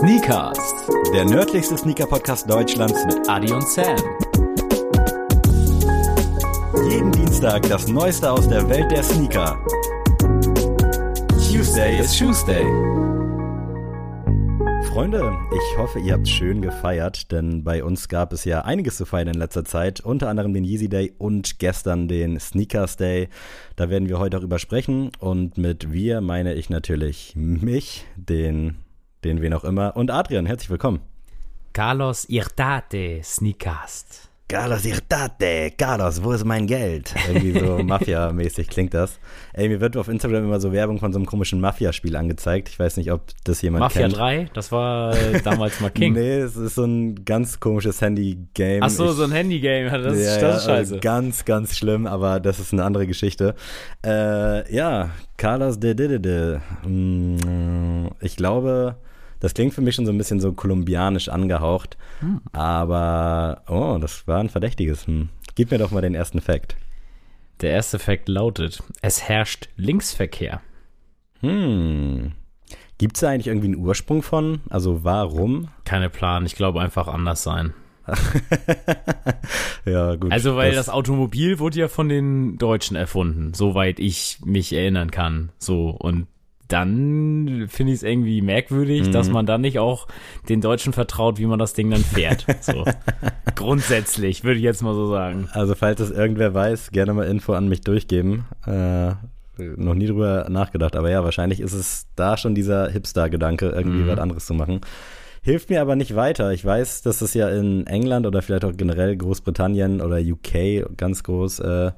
Sneakers, Der nördlichste Sneaker-Podcast Deutschlands mit Adi und Sam. jeden Dienstag das Neueste aus der Welt der Sneaker. Tuesday ist Tuesday. Freunde, ich hoffe, ihr habt schön gefeiert, denn bei uns gab es ja einiges zu feiern in letzter Zeit, unter anderem den Yeezy Day und gestern den Sneakers Day. Da werden wir heute darüber sprechen und mit wir meine ich natürlich mich, den, den wen auch immer und Adrian, herzlich willkommen. Carlos Irtate Sneakast. Carlos Irtate, Carlos, wo ist mein Geld? Irgendwie so Mafia-mäßig klingt das. Ey, mir wird auf Instagram immer so Werbung von so einem komischen Mafia-Spiel angezeigt. Ich weiß nicht, ob das jemand Mafia kennt. 3, das war äh, damals mal King. Nee, es ist so ein ganz komisches Handy-Game. Ach so, Ich- so ein Handygame, das ist, ja, das ist scheiße. also Ganz, ganz schlimm, aber das ist eine andere Geschichte. Äh, ja, Carlos de de de de. Mm, Ich glaube, das klingt für mich schon so ein bisschen so kolumbianisch angehaucht. Hm. Aber, oh, das war ein verdächtiges. Hm. Gib mir doch mal den ersten Fact. Der erste Fakt lautet, es herrscht Linksverkehr. Hm. Gibt es da eigentlich irgendwie einen Ursprung von? Also warum? Keine Plan, ich glaube einfach anders sein. ja, gut. Also, weil das, Automobil wurde ja von den Deutschen erfunden, soweit ich mich erinnern kann. So, und dann finde ich es irgendwie merkwürdig, Mhm. dass man dann nicht auch den Deutschen vertraut, wie man das Ding dann fährt. So. Grundsätzlich, würde ich jetzt mal so sagen. Also falls es irgendwer weiß, gerne mal Info an mich durchgeben. Äh, noch nie drüber nachgedacht, aber ja, wahrscheinlich ist es da schon dieser Hipster-Gedanke, irgendwie Mhm. was anderes zu machen. Hilft mir aber nicht weiter. Ich weiß, dass es ja in England oder vielleicht auch generell Großbritannien oder UK ganz groß äh,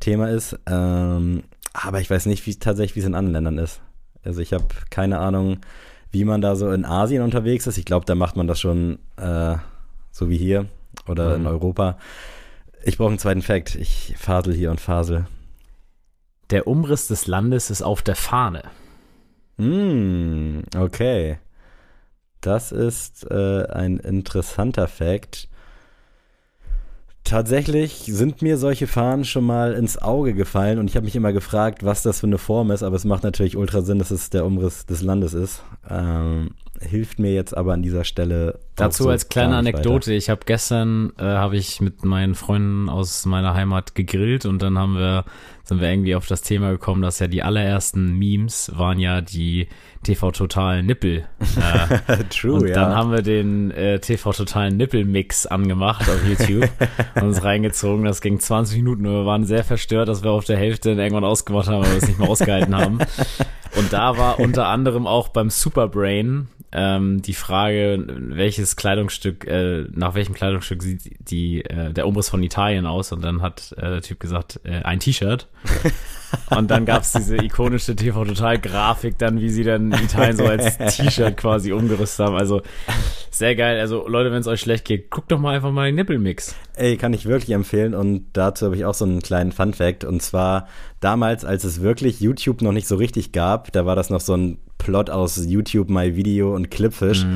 Thema ist. Ähm, aber ich weiß nicht, wie tatsächlich, wie es in anderen Ländern ist. Also ich habe keine Ahnung, wie man da so in Asien unterwegs ist. Ich glaube, da macht man das schon äh, so wie hier oder in Mhm. Europa. Ich brauche einen zweiten Fact. Ich fasel hier und fasel. Der Umriss des Landes ist auf der Fahne. Mm, okay. Das ist äh, ein interessanter Fact. Tatsächlich sind mir solche Fahnen schon mal ins Auge gefallen und ich habe mich immer gefragt, was das für eine Form ist, aber es macht natürlich ultra Sinn, dass es der Umriss des Landes ist. Ähm, hilft mir jetzt aber an dieser Stelle. Dazu so als kleine Anekdote, ich habe gestern äh, habe ich mit meinen Freunden aus meiner Heimat gegrillt und dann haben wir sind wir irgendwie auf das Thema gekommen, dass ja die allerersten Memes waren ja die TV Total Nippel. Äh, weiter. True, und ja. dann haben wir den äh, TV Total Nippel Mix angemacht auf YouTube und uns reingezogen. Das ging 20 Minuten und wir waren sehr verstört, dass wir auf der Hälfte irgendwann ausgemacht haben, weil wir es nicht mehr ausgehalten haben. Und da war unter anderem auch beim Superbrain ähm, die Frage, welches Kleidungsstück, äh, nach welchem Kleidungsstück sieht die, äh, der Umriss von Italien aus? Und dann hat äh, der Typ gesagt, äh, ein T-Shirt. Und dann gab's diese ikonische TV-Total-Grafik dann, wie sie dann Italien so als T-Shirt quasi umgerüstet haben. Also sehr geil. Also Leute, wenn es euch schlecht geht, guckt doch mal einfach mal den Nippelmix. Ey, kann ich wirklich empfehlen und dazu habe ich auch so einen kleinen Fun Fact und zwar damals, als es wirklich YouTube noch nicht so richtig gab, da war das noch so ein Plot aus YouTube My Video und Clipfish.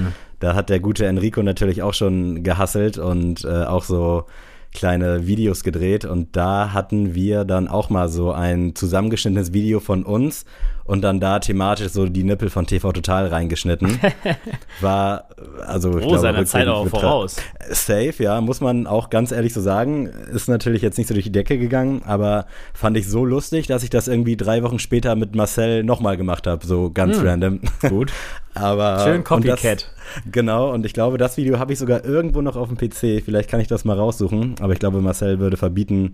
Da hat der gute Enrico natürlich auch schon gehasselt und äh, auch so kleine Videos gedreht und da hatten wir dann auch mal so ein zusammengeschnittenes Video von uns und dann da thematisch so die Nippel von TV Total reingeschnitten. War also ich Oh, glaube, seiner Zeit auch voraus. Safe, ja, muss man auch ganz ehrlich so sagen. Ist natürlich jetzt nicht so durch die Decke gegangen, aber fand ich so lustig, dass ich das irgendwie drei Wochen später mit Marcel nochmal gemacht habe, so ganz random. Gut. aber Schön Copycat. Genau, und ich glaube, das Video habe ich sogar irgendwo noch auf dem PC. Vielleicht kann ich das mal raussuchen, aber ich glaube, Marcel würde verbieten,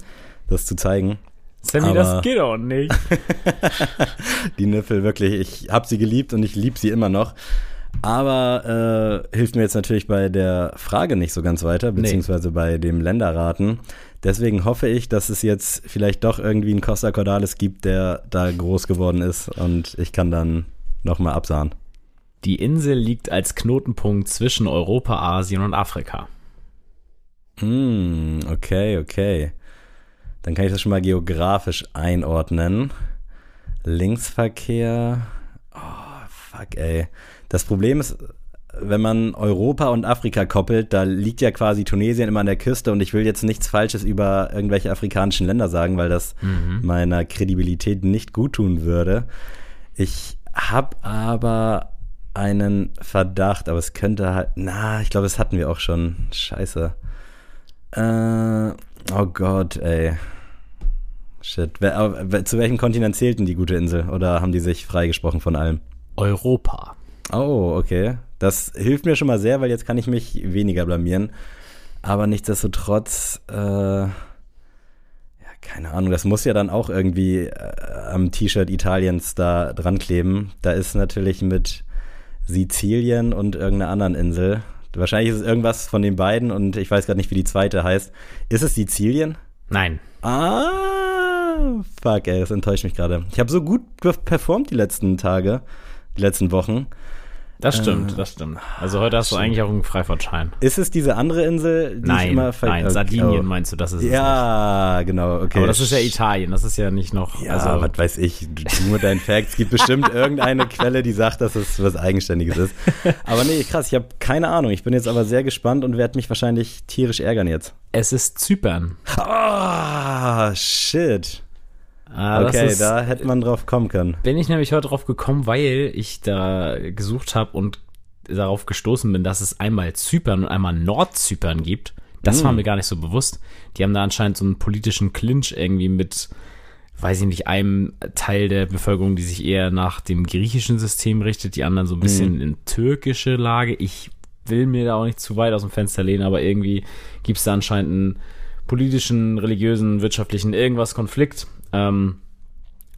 das zu zeigen. Sammy, Aber- das geht auch nicht. Die Nippel, wirklich, ich habe sie geliebt und ich liebe sie immer noch. Aber äh, hilft mir jetzt natürlich bei der Frage nicht so ganz weiter, Nee. beziehungsweise bei dem Länderraten. Deswegen hoffe ich, dass es jetzt vielleicht doch irgendwie einen Costa Cordalis gibt, der da groß geworden ist und ich kann dann nochmal absahen. Die Insel liegt als Knotenpunkt zwischen Europa, Asien und Afrika. Hm, okay, okay. Dann kann ich das schon mal geografisch einordnen. Linksverkehr. Oh, fuck, ey. Das Problem ist, wenn man Europa und Afrika koppelt, da liegt ja quasi Tunesien immer an der Küste und ich will jetzt nichts Falsches über irgendwelche afrikanischen Länder sagen, weil das meiner Kredibilität nicht gut tun würde. Ich habe aber einen Verdacht, aber es könnte halt. Na, ich glaube, das hatten wir auch schon. Scheiße. Äh, oh Gott, ey. Shit. Zu welchem Kontinent zählt denn die gute Insel? Oder haben die sich freigesprochen von allem? Europa. Oh, okay. Das hilft mir schon mal sehr, weil jetzt kann ich mich weniger blamieren. Aber nichtsdestotrotz, äh, ja, keine Ahnung, das muss ja dann auch irgendwie äh, am T-Shirt Italiens da dran kleben. Da ist natürlich mit Sizilien und irgendeiner anderen Insel. Wahrscheinlich ist es irgendwas von den beiden und ich weiß gerade nicht, wie die zweite heißt. Ist es Sizilien? Nein. Ah, fuck, ey, das enttäuscht mich gerade. Ich habe so gut performt die letzten Tage, die letzten Wochen. Das stimmt, äh, das stimmt. Also heute hast du eigentlich auch einen Freifahrtschein. Ist es diese andere Insel, die nein, ich immer Nein, okay. Sardinien oh. meinst du, das ist es Ja, genau, okay. Aber das ist ja Italien, das ist ja nicht noch. Ja, also, was weiß ich, nur dein Fact. Es gibt bestimmt irgendeine Quelle, die sagt, dass es was Eigenständiges ist. Aber nee, krass, ich habe keine Ahnung. Ich bin jetzt aber sehr gespannt und werde mich wahrscheinlich tierisch ärgern jetzt. Es ist Zypern. Ah, oh, shit. Ah, okay, ist, da hätte man drauf kommen können. Bin ich nämlich heute drauf gekommen, weil ich da gesucht habe und darauf gestoßen bin, dass es einmal Zypern und einmal Nordzypern gibt. Das hm. war mir gar nicht so bewusst. Die haben da anscheinend so einen politischen Clinch irgendwie mit, weiß ich nicht, einem Teil der Bevölkerung, die sich eher nach dem griechischen System richtet, die anderen so ein bisschen hm. in türkische Lage. Ich will mir da auch nicht zu weit aus dem Fenster lehnen, aber irgendwie gibt es da anscheinend einen politischen, religiösen, wirtschaftlichen irgendwas Konflikt ähm,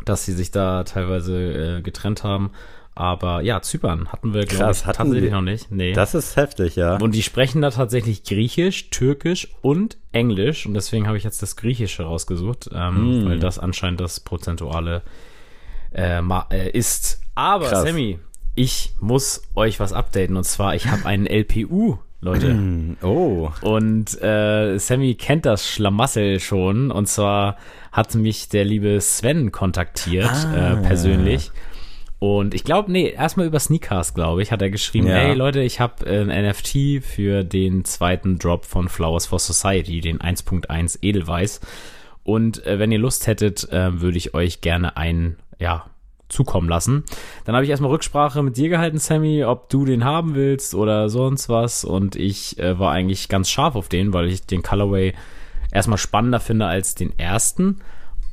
dass sie sich da teilweise äh, getrennt haben. Aber ja, Zypern hatten wir, glaube ich, tatsächlich noch nicht. Nee. Das ist heftig, ja. Und die sprechen da tatsächlich Griechisch, Türkisch und Englisch. Und deswegen habe ich jetzt das Griechische rausgesucht, ähm, mm. weil das anscheinend das prozentuale äh, äh, ist. Aber, Krass. Sammy, ich muss euch was updaten. Und zwar, ich habe einen LPU Leute. Oh. Und äh, Sammy kennt das Schlamassel schon. Und zwar hat mich der liebe Sven kontaktiert, ah. äh, persönlich. Und ich glaube, nee, erstmal über Sneakcast, glaube ich, hat er geschrieben, ja. hey Leute, ich habe äh, ein NFT für den zweiten Drop von Flowers for Society, den 1.1 Edelweiß. Und äh, wenn ihr Lust hättet, äh, würde ich euch gerne ein, ja, zukommen lassen. Dann habe ich erstmal Rücksprache mit dir gehalten, Sammy, ob du den haben willst oder sonst was. Und ich äh, war eigentlich ganz scharf auf den, weil ich den Colorway erstmal spannender finde als den ersten.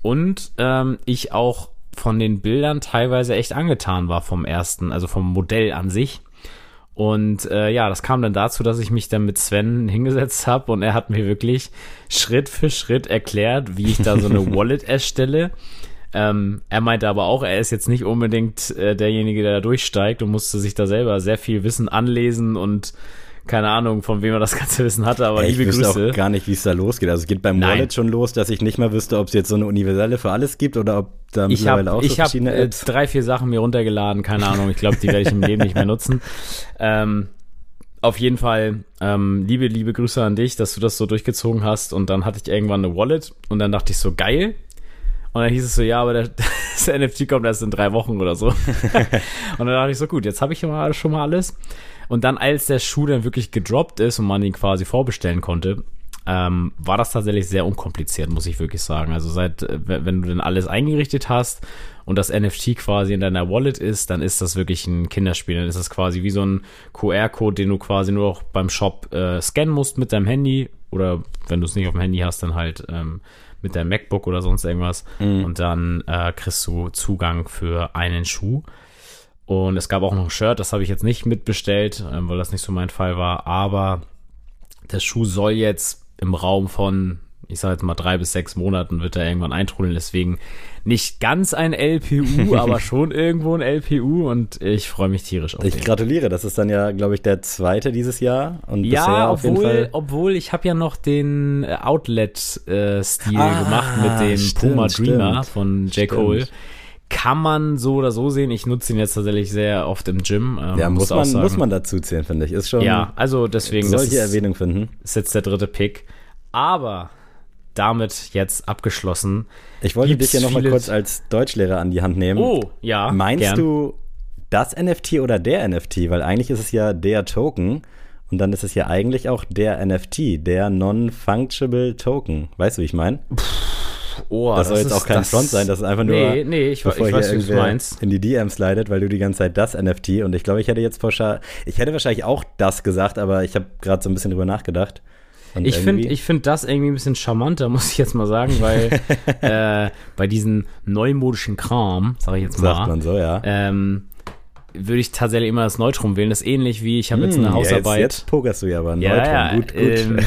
Und ähm, ich auch von den Bildern teilweise echt angetan war vom ersten, also vom Modell an sich. Und äh, ja, das kam dann dazu, dass ich mich dann mit Sven hingesetzt habe und er hat mir wirklich Schritt für Schritt erklärt, wie ich da so eine Wallet erstelle ähm, er meinte aber auch, er ist jetzt nicht unbedingt äh, derjenige, der da durchsteigt und musste sich da selber sehr viel Wissen anlesen und keine Ahnung, von wem er das ganze Wissen hatte, aber Ey, liebe ich wüsste Grüße. auch gar nicht, wie es da losgeht. Also es geht beim Nein. Wallet schon los, dass ich nicht mal wüsste, ob es jetzt so eine universelle für alles gibt oder ob da mittlerweile auch so ich verschiedene hab, Apps. Ich habe drei, vier Sachen mir runtergeladen, keine Ahnung. Ich glaube, die werde ich im Leben nicht mehr nutzen. Ähm, auf jeden Fall, ähm, liebe, liebe Grüße an dich, dass du das so durchgezogen hast. Und dann hatte ich irgendwann eine Wallet und dann dachte ich so, geil, und dann hieß es so, ja, aber der, das NFT kommt erst in drei Wochen oder so. und dann dachte ich so, gut, jetzt habe ich schon mal, schon mal alles. Und dann, als der Schuh dann wirklich gedroppt ist und man ihn quasi vorbestellen konnte, ähm, war das tatsächlich sehr unkompliziert, muss ich wirklich sagen. Also seit, äh, wenn du dann alles eingerichtet hast und das NFT quasi in deiner Wallet ist, dann ist das wirklich ein Kinderspiel. Dann ist das quasi wie so ein QR-Code, den du quasi nur noch beim Shop äh, scannen musst mit deinem Handy oder wenn du es nicht auf dem Handy hast, dann halt ähm, mit deinem MacBook oder sonst irgendwas. Mhm. Und dann äh, kriegst du Zugang für einen Schuh. Und es gab auch noch ein Shirt, das habe ich jetzt nicht mitbestellt, äh, weil das nicht so mein Fall war. Aber der Schuh soll jetzt im Raum von ich sage jetzt mal drei bis sechs Monaten wird er irgendwann eintrudeln. Deswegen nicht ganz ein LPU, aber schon irgendwo ein LPU und ich freue mich tierisch auf Ich den. gratuliere, das ist dann ja, glaube ich, der zweite dieses Jahr. Und ja, obwohl, obwohl ich habe ja noch den äh, Outlet-Stil ah, gemacht mit dem stimmt, Puma Dreamer stimmt, von J. Cole. Kann man so oder so sehen. Ich nutze ihn jetzt tatsächlich sehr oft im Gym. Ähm, ja, muss, man, muss man dazu zählen, finde ich. Ist schon. Ja, also deswegen. Solche Erwähnung finden. Ist jetzt der dritte Pick. Aber damit jetzt abgeschlossen. Ich wollte Gibt's dich ja nochmal kurz als Deutschlehrer an die Hand nehmen. Oh, ja. Meinst gern. du das NFT oder der NFT? Weil eigentlich ist es ja der Token und dann ist es ja eigentlich auch der NFT, der Non-Fungible Token. Weißt du, wie ich meine? Oh, das, das soll jetzt auch kein das, Front sein, das ist einfach nur. Nee, nee, ich, bevor ich weiß, was du meinst. In die DM slidet, weil du die ganze Zeit das NFT und ich glaube, ich hätte jetzt pauschal. Ich hätte wahrscheinlich auch das gesagt, aber ich habe gerade so ein bisschen drüber nachgedacht. Und ich finde find das irgendwie ein bisschen charmanter, muss ich jetzt mal sagen, weil äh, bei diesen neumodischen Kram, sage ich jetzt mal. Sagt man so, ja. Ähm, würde ich tatsächlich immer das Neutrum wählen. Das ist ähnlich wie, ich habe jetzt eine hm, Hausarbeit. Ja, jetzt, jetzt pokerst du ja aber Neutrum. Ja, gut, gut. Ähm,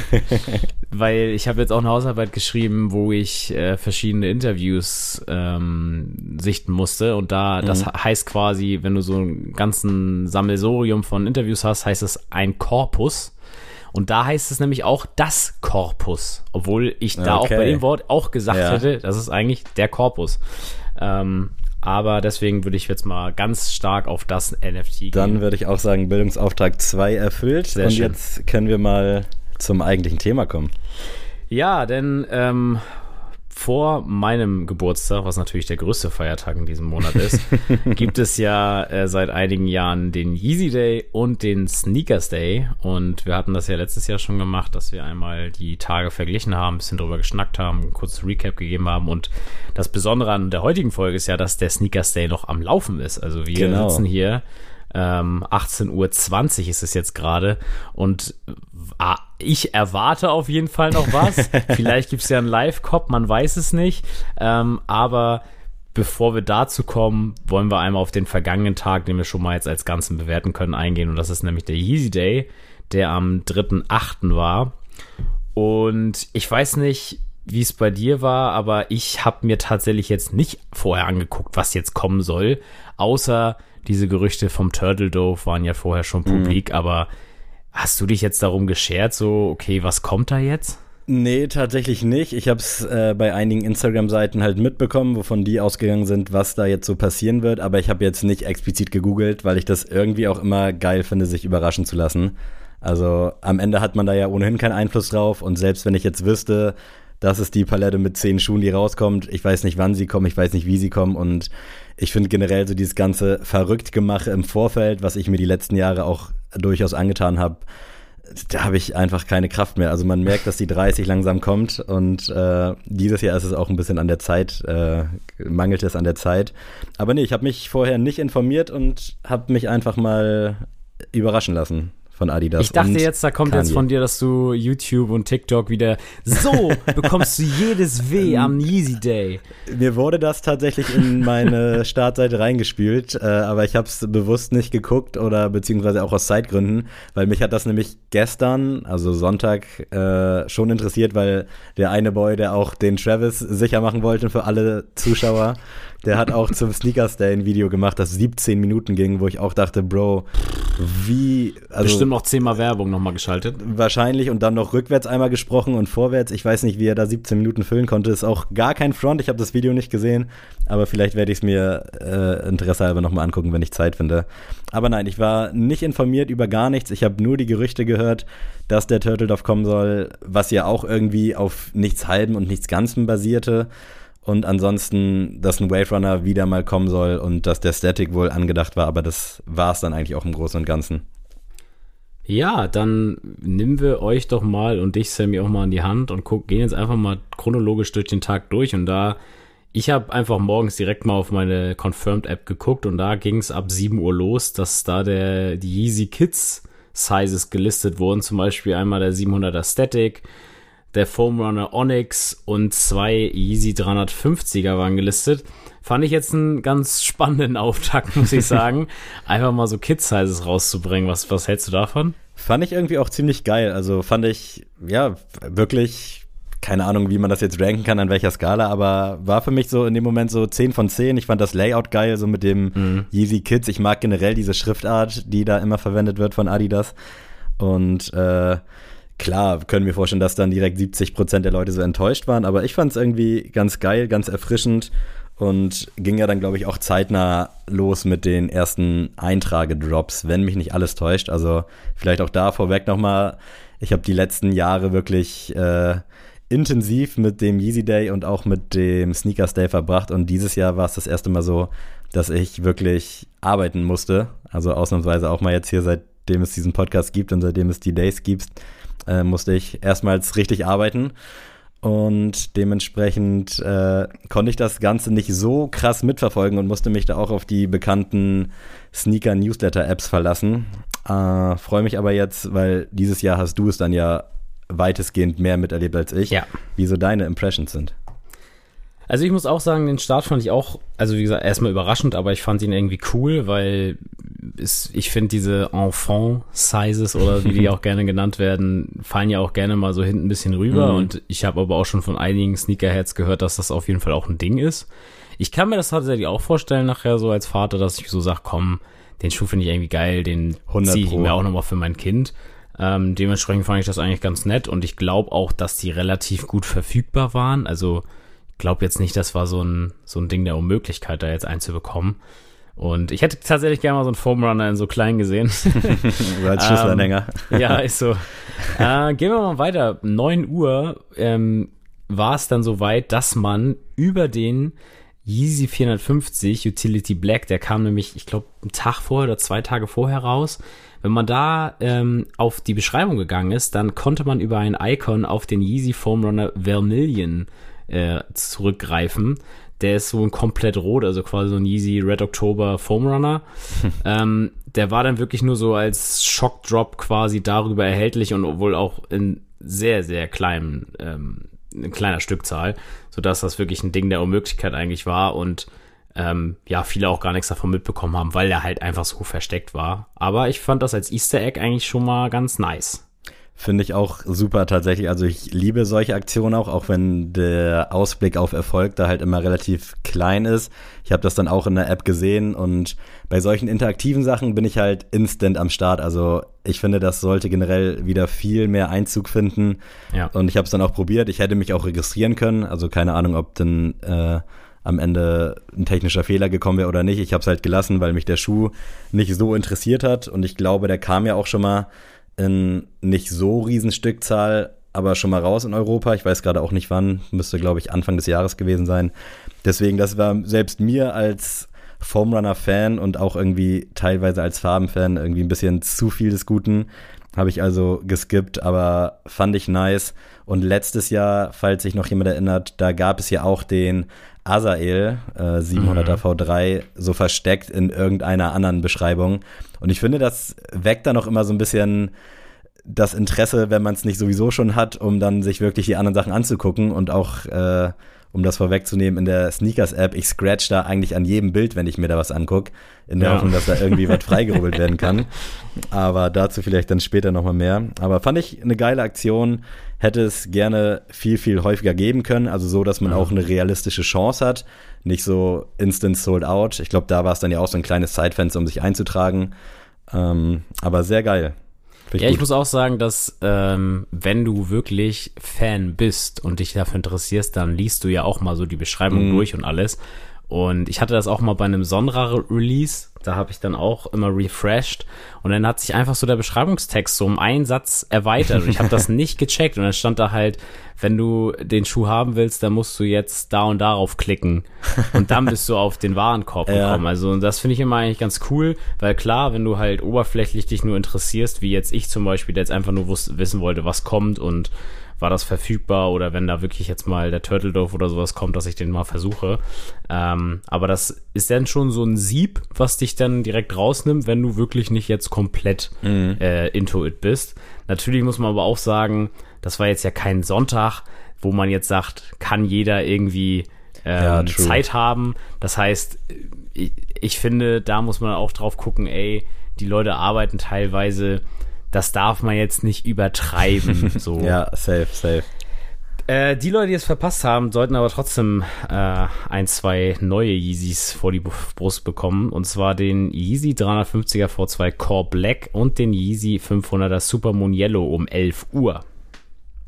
weil ich habe jetzt auch eine Hausarbeit geschrieben, wo ich äh, verschiedene Interviews ähm, sichten musste. Und da, mhm. das heißt quasi, wenn du so einen ganzen Sammelsorium von Interviews hast, heißt es ein Korpus. Und da heißt es nämlich auch das Korpus. Obwohl ich da okay. auch bei dem Wort auch gesagt ja. hätte, das ist eigentlich der Korpus. Ähm, aber deswegen würde ich jetzt mal ganz stark auf das NFT gehen. Dann würde ich auch sagen, Bildungsauftrag 2 erfüllt. Sehr Und schön. jetzt können wir mal zum eigentlichen Thema kommen. Ja, denn ähm, vor meinem Geburtstag, was natürlich der größte Feiertag in diesem Monat ist, gibt es ja äh, seit einigen Jahren den Yeezy Day und den Sneakers Day. Und wir hatten das ja letztes Jahr schon gemacht, dass wir einmal die Tage verglichen haben, ein bisschen drüber geschnackt haben, ein kurzes Recap gegeben haben. Und das Besondere an der heutigen Folge ist ja, dass der Sneakers Day noch am Laufen ist. Also wir genau. sitzen hier ähm, 18.20 Uhr ist es jetzt gerade. Und ah, ich erwarte auf jeden Fall noch was. Vielleicht gibt es ja einen Live-Cop, man weiß es nicht. Ähm, aber bevor wir dazu kommen, wollen wir einmal auf den vergangenen Tag, den wir schon mal jetzt als Ganzen bewerten können, eingehen. Und das ist nämlich der Yeezy Day, der am 3.8. war. Und ich weiß nicht, wie es bei dir war, aber ich habe mir tatsächlich jetzt nicht vorher angeguckt, was jetzt kommen soll, außer diese Gerüchte vom Turtle Dove waren ja vorher schon mhm. publik, mhm. aber hast du dich jetzt darum geschert, so, okay, was kommt da jetzt? Nee, tatsächlich nicht. Ich habe es äh, bei einigen Instagram-Seiten halt mitbekommen, wovon die ausgegangen sind, was da jetzt so passieren wird. Aber ich habe jetzt nicht explizit gegoogelt, weil ich das irgendwie auch immer geil finde, sich überraschen zu lassen. Also am Ende hat man da ja ohnehin keinen Einfluss drauf. Und selbst wenn ich jetzt wüsste, das ist die Palette mit zehn Schuhen, die rauskommt. Ich weiß nicht, wann sie kommen, ich weiß nicht, wie sie kommen. Und ich finde generell so dieses ganze Verrücktgemache im Vorfeld, was ich mir die letzten Jahre auch durchaus angetan habe, da habe ich einfach keine Kraft mehr. Also man merkt, dass die 30 langsam kommt und äh, dieses Jahr ist es auch ein bisschen an der Zeit, äh, mangelt es an der Zeit. Aber nee, ich habe mich vorher nicht informiert und habe mich einfach mal überraschen lassen von Adidas. Ich dachte jetzt, da kommt Kanye. jetzt von dir, dass du YouTube und TikTok wieder so bekommst du jedes W am Yeezy Day. Mir wurde das tatsächlich in meine Startseite reingespielt, äh, aber ich habe es bewusst nicht geguckt oder beziehungsweise auch aus Zeitgründen, weil mich hat das nämlich gestern, also Sonntag, äh, schon interessiert, weil der eine Boy, der auch den Travis sicher machen wollte für alle Zuschauer, der hat auch zum Sneakers Day ein Video gemacht, das 17 Minuten ging, wo ich auch dachte, Bro, wie. Also, Bestimmt noch zehnmal Werbung nochmal geschaltet. Wahrscheinlich und dann noch rückwärts einmal gesprochen und vorwärts. Ich weiß nicht, wie er da 17 Minuten füllen konnte. Ist auch gar kein Front. Ich habe das Video nicht gesehen, aber vielleicht werde ich es mir äh, Interesse halber nochmal angucken, wenn ich Zeit finde. Aber nein, ich war nicht informiert über gar nichts. Ich habe nur die Gerüchte gehört, dass der Turtle Dove kommen soll, was ja auch irgendwie auf nichts Halbem und nichts Ganzem basierte. Und ansonsten, dass ein Wave Runner wieder mal kommen soll und dass der Static wohl angedacht war, aber das war es dann eigentlich auch im Großen und Ganzen. Ja, dann nehmen wir euch doch mal und dich, Sammy, auch mal an die Hand und guck, gehen jetzt einfach mal chronologisch durch den Tag durch. Und da, ich habe einfach morgens direkt mal auf meine Confirmed-App geguckt und da ging es ab 7 Uhr los, dass da der, die Yeezy Kids Sizes gelistet wurden. Zum Beispiel einmal der 700er Static, der Foam Runner Onyx und zwei Yeezy 350er waren gelistet. Fand ich jetzt einen ganz spannenden Auftakt, muss ich sagen. Einfach mal so Kid-Sizes rauszubringen. Was, was hältst du davon? Fand ich irgendwie auch ziemlich geil. Also fand ich, ja, wirklich, keine Ahnung, wie man das jetzt ranken kann, an welcher Skala, aber war für mich so in dem Moment so 10 von 10. Ich fand das Layout geil, so mit dem mhm. Yeezy Kids. Ich mag generell diese Schriftart, die da immer verwendet wird von Adidas. Und äh, klar, können wir vorstellen, dass dann direkt 70 Prozent der Leute so enttäuscht waren, aber ich fand es irgendwie ganz geil, ganz erfrischend und ging ja dann, glaube ich, auch zeitnah los mit den ersten Eintragedrops, wenn mich nicht alles täuscht. Also vielleicht auch da vorweg nochmal, ich habe die letzten Jahre wirklich äh, intensiv mit dem Yeezy Day und auch mit dem Sneakers Day verbracht und dieses Jahr war es das erste Mal so, dass ich wirklich arbeiten musste. Also ausnahmsweise auch mal jetzt hier, seitdem es diesen Podcast gibt und seitdem es die Days gibt, äh, musste ich erstmals richtig arbeiten. Und dementsprechend äh, konnte ich das Ganze nicht so krass mitverfolgen und musste mich da auch auf die bekannten Sneaker-Newsletter-Apps verlassen. Äh, Freue mich aber jetzt, weil dieses Jahr hast du es dann ja weitestgehend mehr miterlebt als ich. Ja. Wie so deine Impressions sind. Also ich muss auch sagen, den Start fand ich auch, also wie gesagt, erstmal überraschend, aber ich fand ihn irgendwie cool, weil es, ich finde diese Enfant-Sizes oder wie die auch gerne genannt werden, fallen ja auch gerne mal so hinten ein bisschen rüber. Mhm. Und ich habe aber auch schon von einigen Sneakerheads gehört, dass das auf jeden Fall auch ein Ding ist. Ich kann mir das tatsächlich auch vorstellen nachher so als Vater, dass ich so sage, komm, den Schuh finde ich irgendwie geil, den ziehe ich mir auch nochmal für mein Kind. Ähm, dementsprechend fand ich das eigentlich ganz nett und ich glaube auch, dass die relativ gut verfügbar waren. Also glaube jetzt nicht, das war so ein, so ein Ding der Unmöglichkeit, da jetzt einzubekommen. Und ich hätte tatsächlich gerne mal so einen Foam Runner in so klein gesehen. Oder als Schlüsselanhänger. Ähm, ja, ist so. Äh, gehen wir mal weiter. 9 Uhr ähm, war es dann so weit, dass man über den Yeezy 450 Utility Black, der kam nämlich, ich glaube, einen Tag vorher oder zwei Tage vorher raus. Wenn man da ähm, auf die Beschreibung gegangen ist, dann konnte man über ein Icon auf den Yeezy Foam Runner Vermilion äh, zurückgreifen. Der ist so ein komplett rot, also quasi so ein Yeezy Red October Foam Runner. ähm, der war dann wirklich nur so als Shock Drop quasi darüber erhältlich und wohl auch in sehr, sehr kleinem, ähm, in kleiner Stückzahl, sodass das wirklich ein Ding der Unmöglichkeit eigentlich war und ähm, ja, viele auch gar nichts davon mitbekommen haben, weil er halt einfach so versteckt war. Aber ich fand das als Easter Egg eigentlich schon mal ganz nice. Finde ich auch super tatsächlich. Also ich liebe solche Aktionen auch, auch wenn der Ausblick auf Erfolg da halt immer relativ klein ist. Ich habe das dann auch in der App gesehen und bei solchen interaktiven Sachen bin ich halt instant am Start. Also ich finde, das sollte generell wieder viel mehr Einzug finden. Ja. Und ich habe es dann auch probiert. Ich hätte mich auch registrieren können. Also keine Ahnung, ob denn äh, am Ende ein technischer Fehler gekommen wäre oder nicht. Ich habe es halt gelassen, weil mich der Schuh nicht so interessiert hat. Und ich glaube, der kam ja auch schon mal in nicht so riesen Stückzahl, aber schon mal raus in Europa. Ich weiß gerade auch nicht wann, müsste glaube ich Anfang des Jahres gewesen sein. Deswegen, das war selbst mir als Foamrunner-Fan und auch irgendwie teilweise als Farben-Fan irgendwie ein bisschen zu viel des Guten. Habe ich also geskippt, aber fand ich nice. Und letztes Jahr, falls sich noch jemand erinnert, da gab es ja auch den Azael äh, 700er mhm. V3 so versteckt in irgendeiner anderen Beschreibung. Und ich finde, das weckt da noch immer so ein bisschen das Interesse, wenn man es nicht sowieso schon hat, um dann sich wirklich die anderen Sachen anzugucken und auch äh, um das vorwegzunehmen, in der Sneakers-App, ich scratch da eigentlich an jedem Bild, wenn ich mir da was angucke, in der ja. Hoffnung, dass da irgendwie was freigerubbelt werden kann. Aber dazu vielleicht dann später nochmal mehr. Aber fand ich eine geile Aktion, hätte es gerne viel, viel häufiger geben können, also so, dass man auch eine realistische Chance hat, nicht so instant sold out. Ich glaube, da war es dann ja auch so ein kleines Zeitfenster, um sich einzutragen. Ähm, aber sehr geil. Ich ja, gut. ich muss auch sagen, dass ähm, wenn du wirklich Fan bist und dich dafür interessierst, dann liest du ja auch mal so die Beschreibung mhm. durch und alles. Und ich hatte das auch mal bei einem Sonra-Release. Da habe ich dann auch immer refreshed. Und dann hat sich einfach so der Beschreibungstext so um einen Satz erweitert. Und ich habe das nicht gecheckt. Und dann stand da halt, wenn du den Schuh haben willst, dann musst du jetzt da und darauf klicken. Und dann bist du auf den Warenkorb ja. gekommen. Also und das finde ich immer eigentlich ganz cool. Weil klar, wenn du halt oberflächlich dich nur interessierst, wie jetzt ich zum Beispiel, der jetzt einfach nur wissen wollte, was kommt und war das verfügbar oder wenn da wirklich jetzt mal der Turtle Dove oder sowas kommt, dass ich den mal versuche. Ähm, aber das ist dann schon so ein Sieb, was dich dann direkt rausnimmt, wenn du wirklich nicht jetzt komplett mhm. äh, into it bist. Natürlich muss man aber auch sagen, das war jetzt ja kein Sonntag, wo man jetzt sagt, kann jeder irgendwie ähm, ja, Zeit haben. Das heißt, ich, ich finde, da muss man auch drauf gucken, ey, die Leute arbeiten teilweise das darf man jetzt nicht übertreiben. So. ja, safe, safe. Äh, die Leute, die es verpasst haben, sollten aber trotzdem äh, ein, zwei neue Yeezys vor die Brust bekommen. Und zwar den Yeezy 350er V2 Core Black und den Yeezy 500er Super Moon Yellow um 11 Uhr.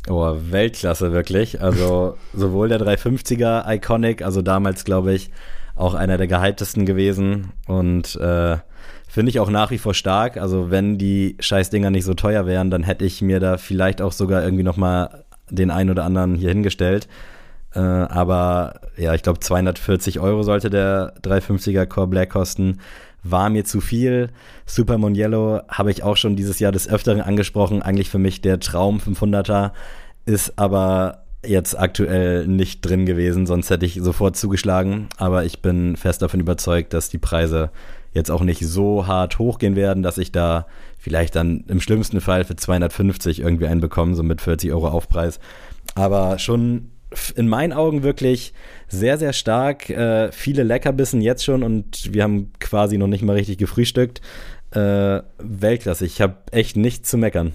Oh, Weltklasse wirklich. Also sowohl der 350er Iconic, also damals glaube ich auch einer der gehyptesten gewesen und äh, Finde ich auch nach wie vor stark. Also wenn die Scheißdinger nicht so teuer wären, dann hätte ich mir da vielleicht auch sogar irgendwie noch mal den einen oder anderen hier hingestellt. Äh, aber ja, ich glaube 240 Euro sollte der 350er Core Black kosten. War mir zu viel. Super Yellow habe ich auch schon dieses Jahr des Öfteren angesprochen. Eigentlich für mich der Traum 500er ist aber jetzt aktuell nicht drin gewesen, sonst hätte ich sofort zugeschlagen. Aber ich bin fest davon überzeugt, dass die Preise jetzt auch nicht so hart hochgehen werden, dass ich da vielleicht dann im schlimmsten Fall für 250 irgendwie einen bekomme, so mit 40 Euro Aufpreis. Aber schon in meinen Augen wirklich sehr, sehr stark. Äh, viele Leckerbissen jetzt schon und wir haben quasi noch nicht mal richtig gefrühstückt. Äh, Weltklasse. Ich habe echt nichts zu meckern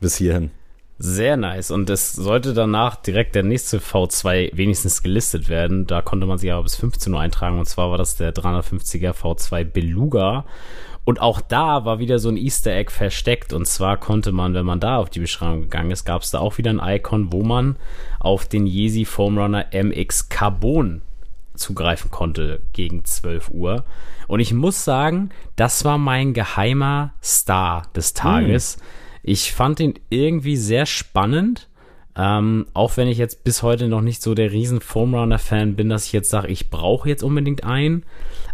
bis hierhin. Sehr nice. Und es sollte danach direkt der nächste V2 wenigstens gelistet werden. Da konnte man sich aber bis 15 Uhr eintragen. Und zwar war das der 350er V2 Beluga. Und auch da war wieder so ein Easter Egg versteckt. Und zwar konnte man, wenn man da auf die Beschreibung gegangen ist, gab es da auch wieder ein Icon, wo man auf den Yeezy Foam Runner MX Carbon zugreifen konnte gegen 12 Uhr. Und ich muss sagen, das war mein geheimer Star des Tages. Mm. Ich fand ihn irgendwie sehr spannend. Ähm, auch wenn ich jetzt bis heute noch nicht so der riesen Foam Runner Fan bin, dass ich jetzt sage, ich brauche jetzt unbedingt einen.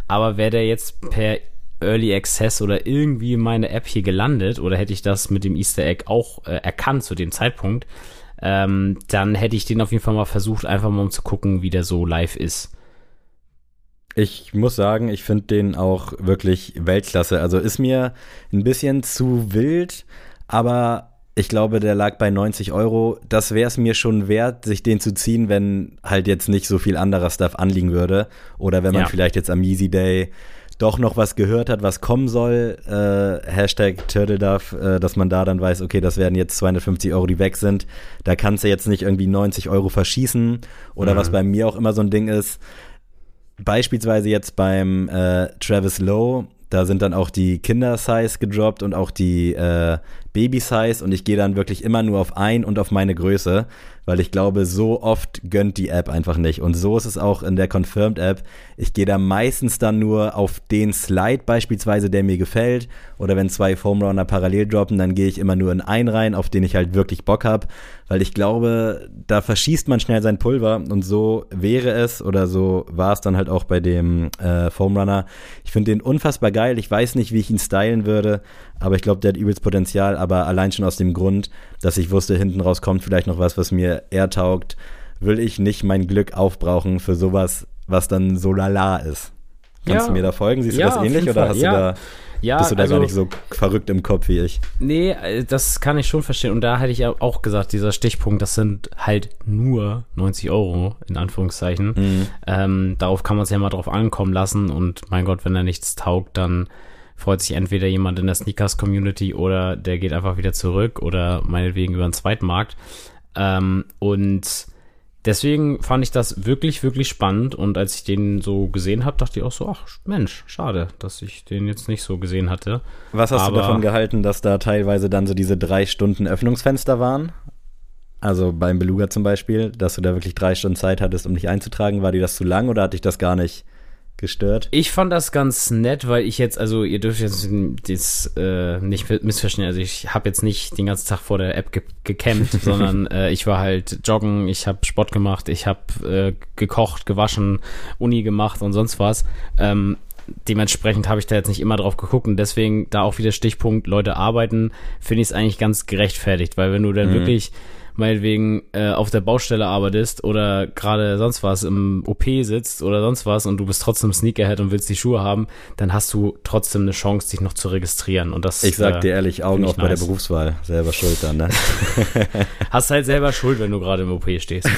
Aber wäre der jetzt per Early Access oder irgendwie meine App hier gelandet oder hätte ich das mit dem Easter Egg auch äh, erkannt zu dem Zeitpunkt, ähm, dann hätte ich den auf jeden Fall mal versucht, einfach mal um zu gucken, wie der so live ist. Ich muss sagen, ich finde den auch wirklich Weltklasse. Also ist mir ein bisschen zu wild, aber ich glaube, der lag bei 90 Euro. Das wäre es mir schon wert, sich den zu ziehen, wenn halt jetzt nicht so viel anderer Stuff anliegen würde. Oder wenn man ja. vielleicht jetzt am Easy Day doch noch was gehört hat, was kommen soll, äh, Hashtag TurtleDuff, äh, dass man da dann weiß, okay, das werden jetzt 250 Euro, die weg sind. Da kannst du jetzt nicht irgendwie 90 Euro verschießen. Oder mhm. was bei mir auch immer so ein Ding ist, beispielsweise jetzt beim äh, Travis Lowe, da sind dann auch die Kinder-Size gedroppt und auch die äh, Baby-Size. Und ich gehe dann wirklich immer nur auf ein und auf meine Größe, weil ich glaube, so oft gönnt die App einfach nicht. Und so ist es auch in der Confirmed-App. Ich gehe da meistens dann nur auf den Slide beispielsweise, der mir gefällt. Oder wenn zwei Foam Runner parallel droppen, dann gehe ich immer nur in einen rein, auf den ich halt wirklich Bock habe. Weil ich glaube, da verschießt man schnell sein Pulver. Und so wäre es, oder so war es dann halt auch bei dem äh, Foam. Ich finde den unfassbar geil. Ich weiß nicht, wie ich ihn stylen würde. Aber ich glaube, der hat übelst Potenzial. Aber allein schon aus dem Grund, dass ich wusste, hinten raus kommt vielleicht noch was, was mir eher taugt, will ich nicht mein Glück aufbrauchen für sowas, was dann so lala ist. Kannst ja. du mir da folgen? Siehst ja, du das ähnlich oder hast ja. du da ja, bist du da also, gar nicht so verrückt im Kopf wie ich? Nee, äh, das kann ich schon verstehen. Und da hätte ich auch gesagt, dieser Stichpunkt, das sind halt nur 90 Euro, in Anführungszeichen. Mhm. Ähm, darauf kann man es ja mal drauf ankommen lassen. Und mein Gott, wenn er nichts taugt, dann freut sich entweder jemand in der Sneakers-Community oder der geht einfach wieder zurück oder meinetwegen über den Zweitmarkt. Ähm, und deswegen fand ich das wirklich, wirklich spannend. Und als ich den so gesehen habe, dachte ich auch so, ach Mensch, schade, dass ich den jetzt nicht so gesehen hatte. Was hast Aber, du davon gehalten, dass da teilweise dann so diese drei Stunden Öffnungsfenster waren? Also beim Beluga zum Beispiel, dass du da wirklich drei Stunden Zeit hattest, um dich einzutragen. War dir das zu lang oder hatte ich das gar nicht gestört? Ich fand das ganz nett, weil ich jetzt, also ihr dürft jetzt das äh, nicht missverstehen, also ich habe jetzt nicht den ganzen Tag vor der App ge gecampt, sondern äh, ich war halt joggen, ich habe Sport gemacht, ich habe äh, gekocht, gewaschen, Uni gemacht und sonst was. Ähm, dementsprechend habe ich da jetzt nicht immer drauf geguckt und deswegen da auch wieder Stichpunkt Leute arbeiten, finde ich es eigentlich ganz gerechtfertigt, weil wenn du dann mhm. wirklich meinetwegen äh, auf der Baustelle arbeitest oder gerade sonst was im OP sitzt oder sonst was und du bist trotzdem Sneakerhead und willst die Schuhe haben, dann hast du trotzdem eine Chance, dich noch zu registrieren. Und das Ich sag äh, dir ehrlich, Augen auf nice. bei der Berufswahl. Selber schuld dann, ne? hast halt selber Schuld, wenn du gerade im OP stehst.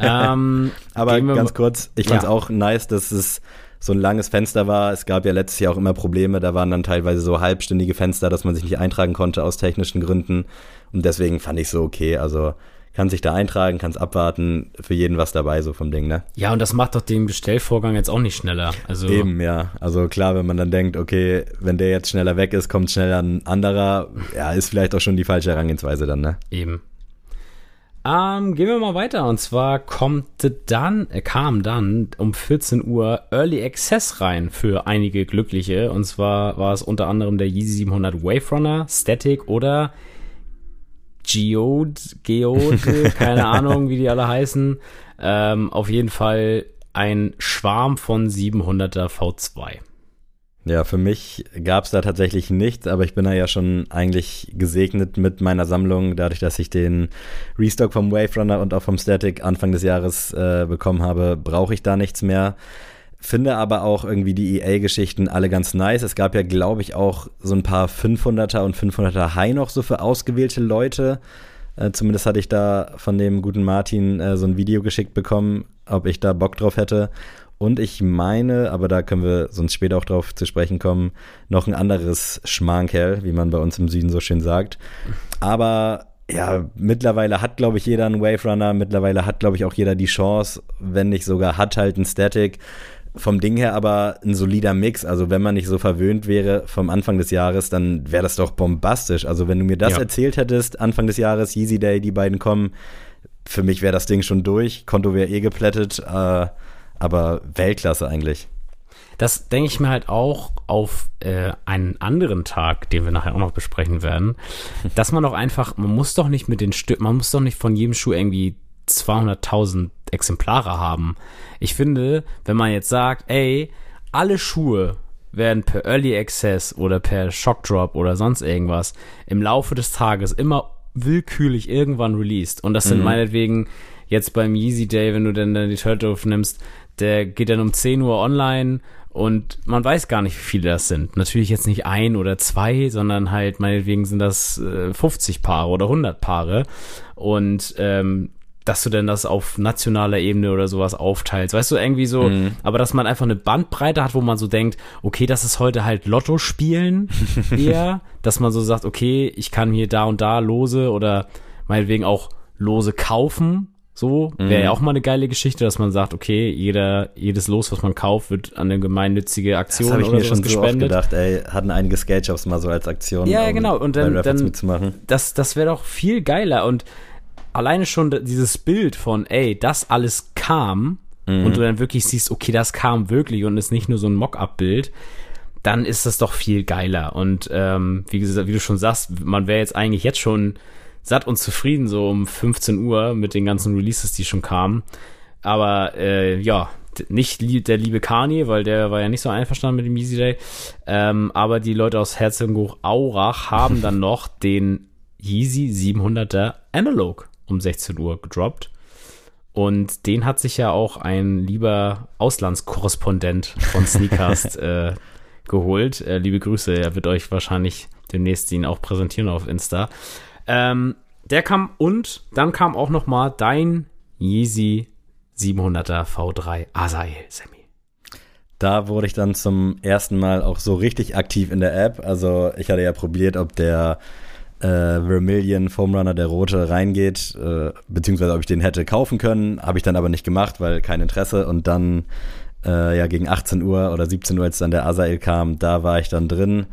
ähm, Aber ganz kurz, ich fand's ja. auch nice, dass es so ein langes Fenster war. Es gab ja letztes Jahr auch immer Probleme. Da waren dann teilweise so halbstündige Fenster, dass man sich nicht eintragen konnte aus technischen Gründen. Und deswegen fand ich so okay. Also kann sich da eintragen, kann es abwarten, für jeden was dabei, so vom Ding, ne? Ja, und das macht doch den Bestellvorgang jetzt auch nicht schneller. Also Eben, ja. Also klar, wenn man dann denkt, okay, wenn der jetzt schneller weg ist, kommt schneller ein anderer, ja, ist vielleicht auch schon die falsche Herangehensweise dann, ne? Eben. Ähm, gehen wir mal weiter. Und zwar kommt dann, äh, kam dann um 14 Uhr Early Access rein für einige Glückliche. Und zwar war es unter anderem der Yeezy 700 Wave Runner, Static oder Geode, Geode, keine Ahnung, wie die alle heißen. Ähm, auf jeden Fall ein Schwarm von 700er V2. Ja, für mich gab es da tatsächlich nichts, aber ich bin da ja schon eigentlich gesegnet mit meiner Sammlung, dadurch, dass ich den Restock vom Wave Runner und auch vom Static Anfang des Jahres äh, bekommen habe, brauche ich da nichts mehr. Finde aber auch irgendwie die EA-Geschichten alle ganz nice. Es gab ja, glaube ich, auch so ein paar 500er und 500er High noch so für ausgewählte Leute. Äh, zumindest hatte ich da von dem guten Martin äh, so ein Video geschickt bekommen, ob ich da Bock drauf hätte. Und ich meine, aber da können wir sonst später auch drauf zu sprechen kommen, noch ein anderes Schmankerl, wie man bei uns im Süden so schön sagt. Aber ja, mittlerweile hat, glaube ich, jeder einen Wave Runner. Mittlerweile hat, glaube ich, auch jeder die Chance, wenn nicht sogar hat halt einen Static. Vom Ding her aber ein solider Mix. Also wenn man nicht so verwöhnt wäre vom Anfang des Jahres, dann wäre das doch bombastisch. Also wenn du mir das ja. erzählt hättest, Anfang des Jahres, Yeezy Day, die beiden kommen, für mich wäre das Ding schon durch. Konto wäre eh geplättet. Äh, aber Weltklasse eigentlich. Das denke ich mir halt auch auf äh, einen anderen Tag, den wir nachher auch noch besprechen werden, dass man doch einfach, man muss doch nicht mit den Stücken, man muss doch nicht von jedem Schuh irgendwie 200.000 Exemplare haben. Ich finde, wenn man jetzt sagt, ey, alle Schuhe werden per Early Access oder per Shock Drop oder sonst irgendwas im Laufe des Tages immer willkürlich irgendwann released. Und das sind mhm. meinetwegen jetzt beim Yeezy Day, wenn du dann die Turtle nimmst, der geht dann um 10 Uhr online und man weiß gar nicht, wie viele das sind. Natürlich jetzt nicht ein oder zwei, sondern halt meinetwegen sind das äh, 50 Paare oder 100 Paare. Und ähm, dass du denn das auf nationaler Ebene oder sowas aufteilst. Weißt du, irgendwie so, mhm. aber dass man einfach eine Bandbreite hat, wo man so denkt, okay, das ist heute halt Lotto spielen eher, dass man so sagt, okay, ich kann hier da und da Lose oder meinetwegen auch Lose kaufen so wäre ja mhm. auch mal eine geile Geschichte, dass man sagt, okay, jeder, jedes Los, was man kauft, wird an eine gemeinnützige Aktion das ich oder mir schon gespendet. So oft gedacht, ey, hatten einige Skate-Shops mal so als Aktion. Ja, um genau. Und dann, dann mitzumachen. das, das wäre doch viel geiler. Und alleine schon dieses Bild von, ey, das alles kam mhm. und du dann wirklich siehst, okay, das kam wirklich und ist nicht nur so ein Mock-up-Bild, dann ist das doch viel geiler. Und ähm, wie gesagt, wie du schon sagst, man wäre jetzt eigentlich jetzt schon satt und zufrieden, so um 15 Uhr mit den ganzen Releases, die schon kamen. Aber äh, ja, nicht der liebe Kani, weil der war ja nicht so einverstanden mit dem Easy Day. Ähm, aber die Leute aus Herzogenbuch-Aurach haben dann noch den Yeezy 700er Analog um 16 Uhr gedroppt. Und den hat sich ja auch ein lieber Auslandskorrespondent von Sneakast äh, geholt. Äh, liebe Grüße, er wird euch wahrscheinlich demnächst ihn auch präsentieren auf Insta. Ähm, der kam und dann kam auch noch mal dein Yeezy 700er V3 Asael, Sammy. Da wurde ich dann zum ersten Mal auch so richtig aktiv in der App. Also ich hatte ja probiert, ob der äh, Vermilion Foam Runner, der rote, reingeht, äh, beziehungsweise ob ich den hätte kaufen können. Habe ich dann aber nicht gemacht, weil kein Interesse. Und dann äh, ja gegen 18 Uhr oder 17 Uhr, als dann der Asael kam, da war ich dann drin.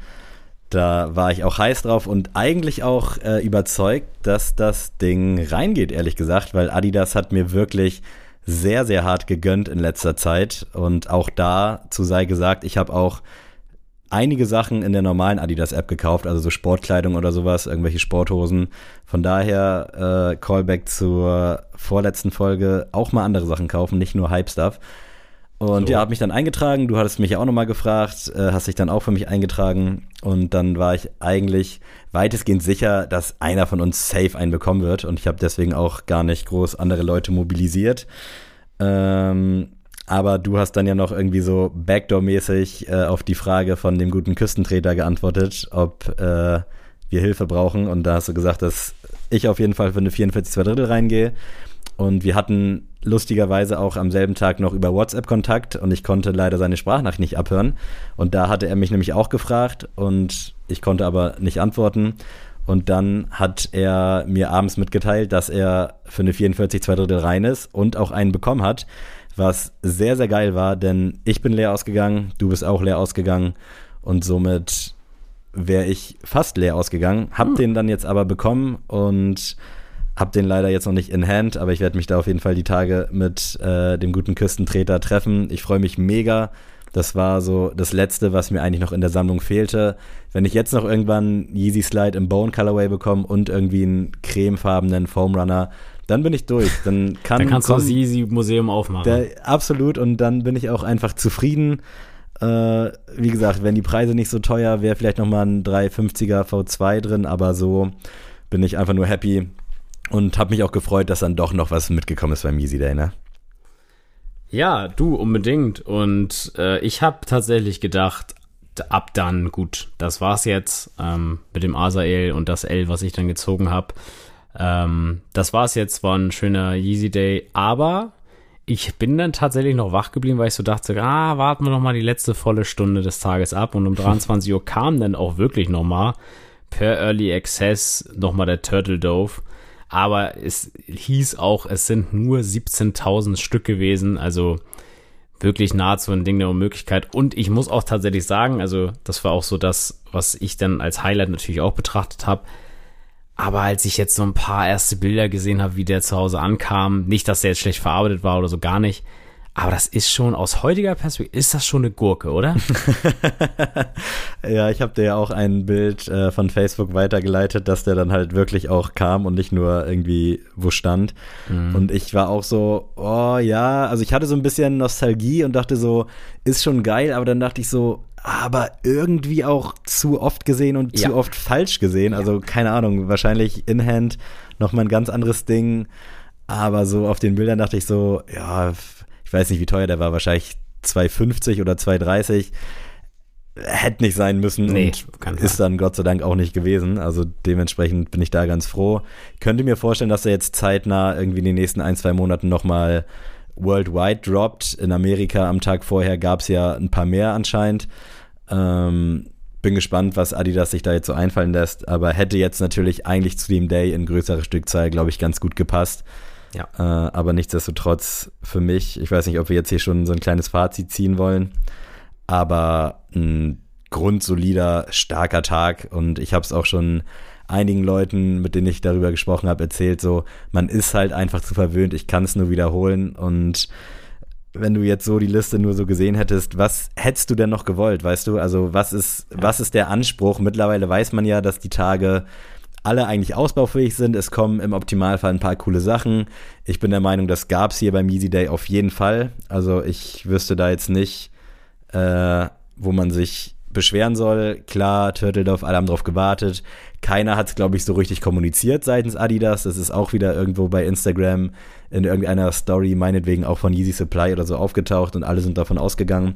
Da war ich auch heiß drauf und eigentlich auch äh, überzeugt, dass das Ding reingeht, ehrlich gesagt, weil Adidas hat mir wirklich sehr, sehr hart gegönnt in letzter Zeit. Und auch dazu sei gesagt, ich habe auch einige Sachen in der normalen Adidas-App gekauft, also so Sportkleidung oder sowas, irgendwelche Sporthosen. Von daher, äh, Callback zur vorletzten Folge, auch mal andere Sachen kaufen, nicht nur Hype-Stuff. Und so. ja, habe mich dann eingetragen. Du hattest mich ja auch nochmal gefragt, äh, hast dich dann auch für mich eingetragen. Und dann war ich eigentlich weitestgehend sicher, dass einer von uns safe einen bekommen wird. Und ich habe deswegen auch gar nicht groß andere Leute mobilisiert. Ähm, aber du hast dann ja noch irgendwie so Backdoor-mäßig äh, auf die Frage von dem guten Küstentreter geantwortet, ob äh, wir Hilfe brauchen. Und da hast du gesagt, dass ich auf jeden Fall für eine 44 2 Drittel reingehe. Und wir hatten lustigerweise auch am selben Tag noch über WhatsApp Kontakt und ich konnte leider seine Sprachnachricht nicht abhören. Und da hatte er mich nämlich auch gefragt und ich konnte aber nicht antworten. Und dann hat er mir abends mitgeteilt, dass er für eine 44 2 Drittel rein ist und auch einen bekommen hat, was sehr, sehr geil war, denn ich bin leer ausgegangen, du bist auch leer ausgegangen und somit wäre ich fast leer ausgegangen. Hab hm. den dann jetzt aber bekommen und hab den leider jetzt noch nicht in Hand, aber ich werde mich da auf jeden Fall die Tage mit äh, dem guten Küstentreter treffen. Ich freue mich mega. Das war so das Letzte, was mir eigentlich noch in der Sammlung fehlte. Wenn ich jetzt noch irgendwann Yeezy Slide im Bone Colorway bekomme und irgendwie einen cremefarbenen Foam Runner, dann bin ich durch. Dann, kann, dann kannst du das Yeezy Museum aufmachen. Der, absolut. Und dann bin ich auch einfach zufrieden. Äh, wie gesagt, wenn die Preise nicht so teuer, wäre vielleicht nochmal ein 350er V2 drin, aber so bin ich einfach nur happy und habe mich auch gefreut, dass dann doch noch was mitgekommen ist beim Easy Day, ne? Ja, du unbedingt. Und äh, ich habe tatsächlich gedacht, ab dann, gut, das war's jetzt ähm, mit dem Asael und das L, was ich dann gezogen habe. Ähm, das war's jetzt, war ein schöner Yeezy Day, aber ich bin dann tatsächlich noch wach geblieben, weil ich so dachte, ah, warten wir noch mal die letzte volle Stunde des Tages ab und um 23 Uhr kam dann auch wirklich noch mal per Early Access noch mal der Turtle Dove. Aber es hieß auch, es sind nur 17.000 Stück gewesen, also wirklich nahezu ein Ding der Unmöglichkeit. Und ich muss auch tatsächlich sagen, also das war auch so das, was ich dann als Highlight natürlich auch betrachtet habe. Aber als ich jetzt so ein paar erste Bilder gesehen habe, wie der zu Hause ankam, nicht, dass der jetzt schlecht verarbeitet war oder so gar nicht, aber das ist schon aus heutiger Perspektive, ist das schon eine Gurke, oder? ja, ich habe dir ja auch ein Bild äh, von Facebook weitergeleitet, dass der dann halt wirklich auch kam und nicht nur irgendwie wo stand. Mhm. Und ich war auch so, oh ja, also ich hatte so ein bisschen Nostalgie und dachte so, ist schon geil, aber dann dachte ich so, aber irgendwie auch zu oft gesehen und ja. zu oft falsch gesehen. Also keine Ahnung, wahrscheinlich in Hand nochmal ein ganz anderes Ding. Aber so auf den Bildern dachte ich so, ja, ich weiß nicht, wie teuer der war, wahrscheinlich 2,50 oder 2,30. Hätte nicht sein müssen nee, und ist dann Gott sei Dank auch nicht gewesen. Also dementsprechend bin ich da ganz froh. Könnte mir vorstellen, dass er jetzt zeitnah irgendwie in den nächsten ein, zwei Monaten nochmal worldwide droppt. In Amerika am Tag vorher gab es ja ein paar mehr anscheinend. Ähm, bin gespannt, was Adidas sich da jetzt so einfallen lässt, aber hätte jetzt natürlich eigentlich zu dem Day in größere Stückzahl, glaube ich, ganz gut gepasst. Ja. Äh, aber nichtsdestotrotz für mich, ich weiß nicht, ob wir jetzt hier schon so ein kleines Fazit ziehen wollen, aber ein grundsolider, starker Tag und ich habe es auch schon einigen Leuten, mit denen ich darüber gesprochen habe, erzählt, so, man ist halt einfach zu verwöhnt, ich kann es nur wiederholen und wenn du jetzt so die Liste nur so gesehen hättest, was hättest du denn noch gewollt, weißt du? Also was ist, was ist der Anspruch? Mittlerweile weiß man ja, dass die Tage alle eigentlich ausbaufähig sind. Es kommen im Optimalfall ein paar coole Sachen. Ich bin der Meinung, das gab es hier beim Easy Day auf jeden Fall. Also ich wüsste da jetzt nicht, äh, wo man sich beschweren soll. Klar, Turtledorf, alle haben drauf gewartet. Keiner hat es, glaube ich, so richtig kommuniziert seitens Adidas. Das ist auch wieder irgendwo bei Instagram in irgendeiner Story, meinetwegen auch von Yeezy Supply oder so aufgetaucht und alle sind davon ausgegangen.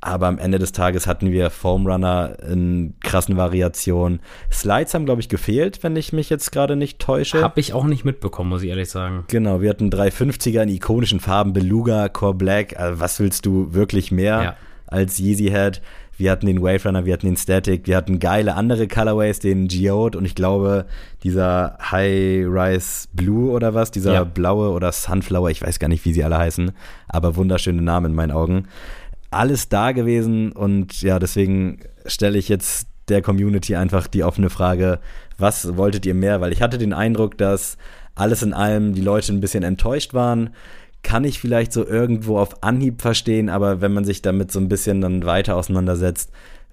Aber am Ende des Tages hatten wir Foam Runner in krassen Variationen. Slides haben, glaube ich, gefehlt, wenn ich mich jetzt gerade nicht täusche. Habe ich auch nicht mitbekommen, muss ich ehrlich sagen. Genau, wir hatten 350er in ikonischen Farben, Beluga, Core Black. Also was willst du wirklich mehr ja. als Yeezy Head? Wir hatten den Wave Runner, wir hatten den Static, wir hatten geile andere Colorways, den Geode und ich glaube, dieser High Rise Blue oder was, dieser ja. blaue oder Sunflower, ich weiß gar nicht, wie sie alle heißen, aber wunderschöne Namen in meinen Augen alles da gewesen und ja, deswegen stelle ich jetzt der Community einfach die offene Frage, was wolltet ihr mehr? Weil ich hatte den Eindruck, dass alles in allem die Leute ein bisschen enttäuscht waren. Kann ich vielleicht so irgendwo auf Anhieb verstehen, aber wenn man sich damit so ein bisschen dann weiter auseinandersetzt,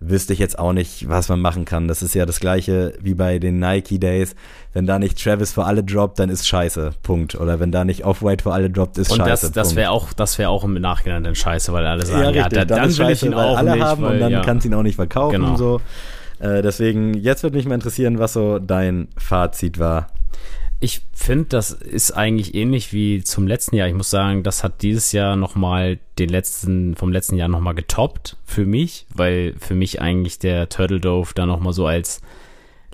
wüsste ich jetzt auch nicht, was man machen kann. Das ist ja das gleiche wie bei den Nike Days. Wenn da nicht Travis für alle droppt, dann ist scheiße. Punkt. Oder wenn da nicht Off-White für alle droppt, ist und scheiße. Und das, das wäre auch, das wäre auch im Nachhinein dann scheiße, weil alle sagen, ja, richtig, ja dann, dann, dann will scheiße, ich ihn auch alle nicht, haben weil, und dann ja. kannst du ihn auch nicht verkaufen. Genau. So. Äh, deswegen, jetzt würde mich mal interessieren, was so dein Fazit war ich finde, das ist eigentlich ähnlich wie zum letzten Jahr. Ich muss sagen, das hat dieses Jahr nochmal den letzten, vom letzten Jahr nochmal getoppt für mich, weil für mich eigentlich der Turtle Dove da nochmal so als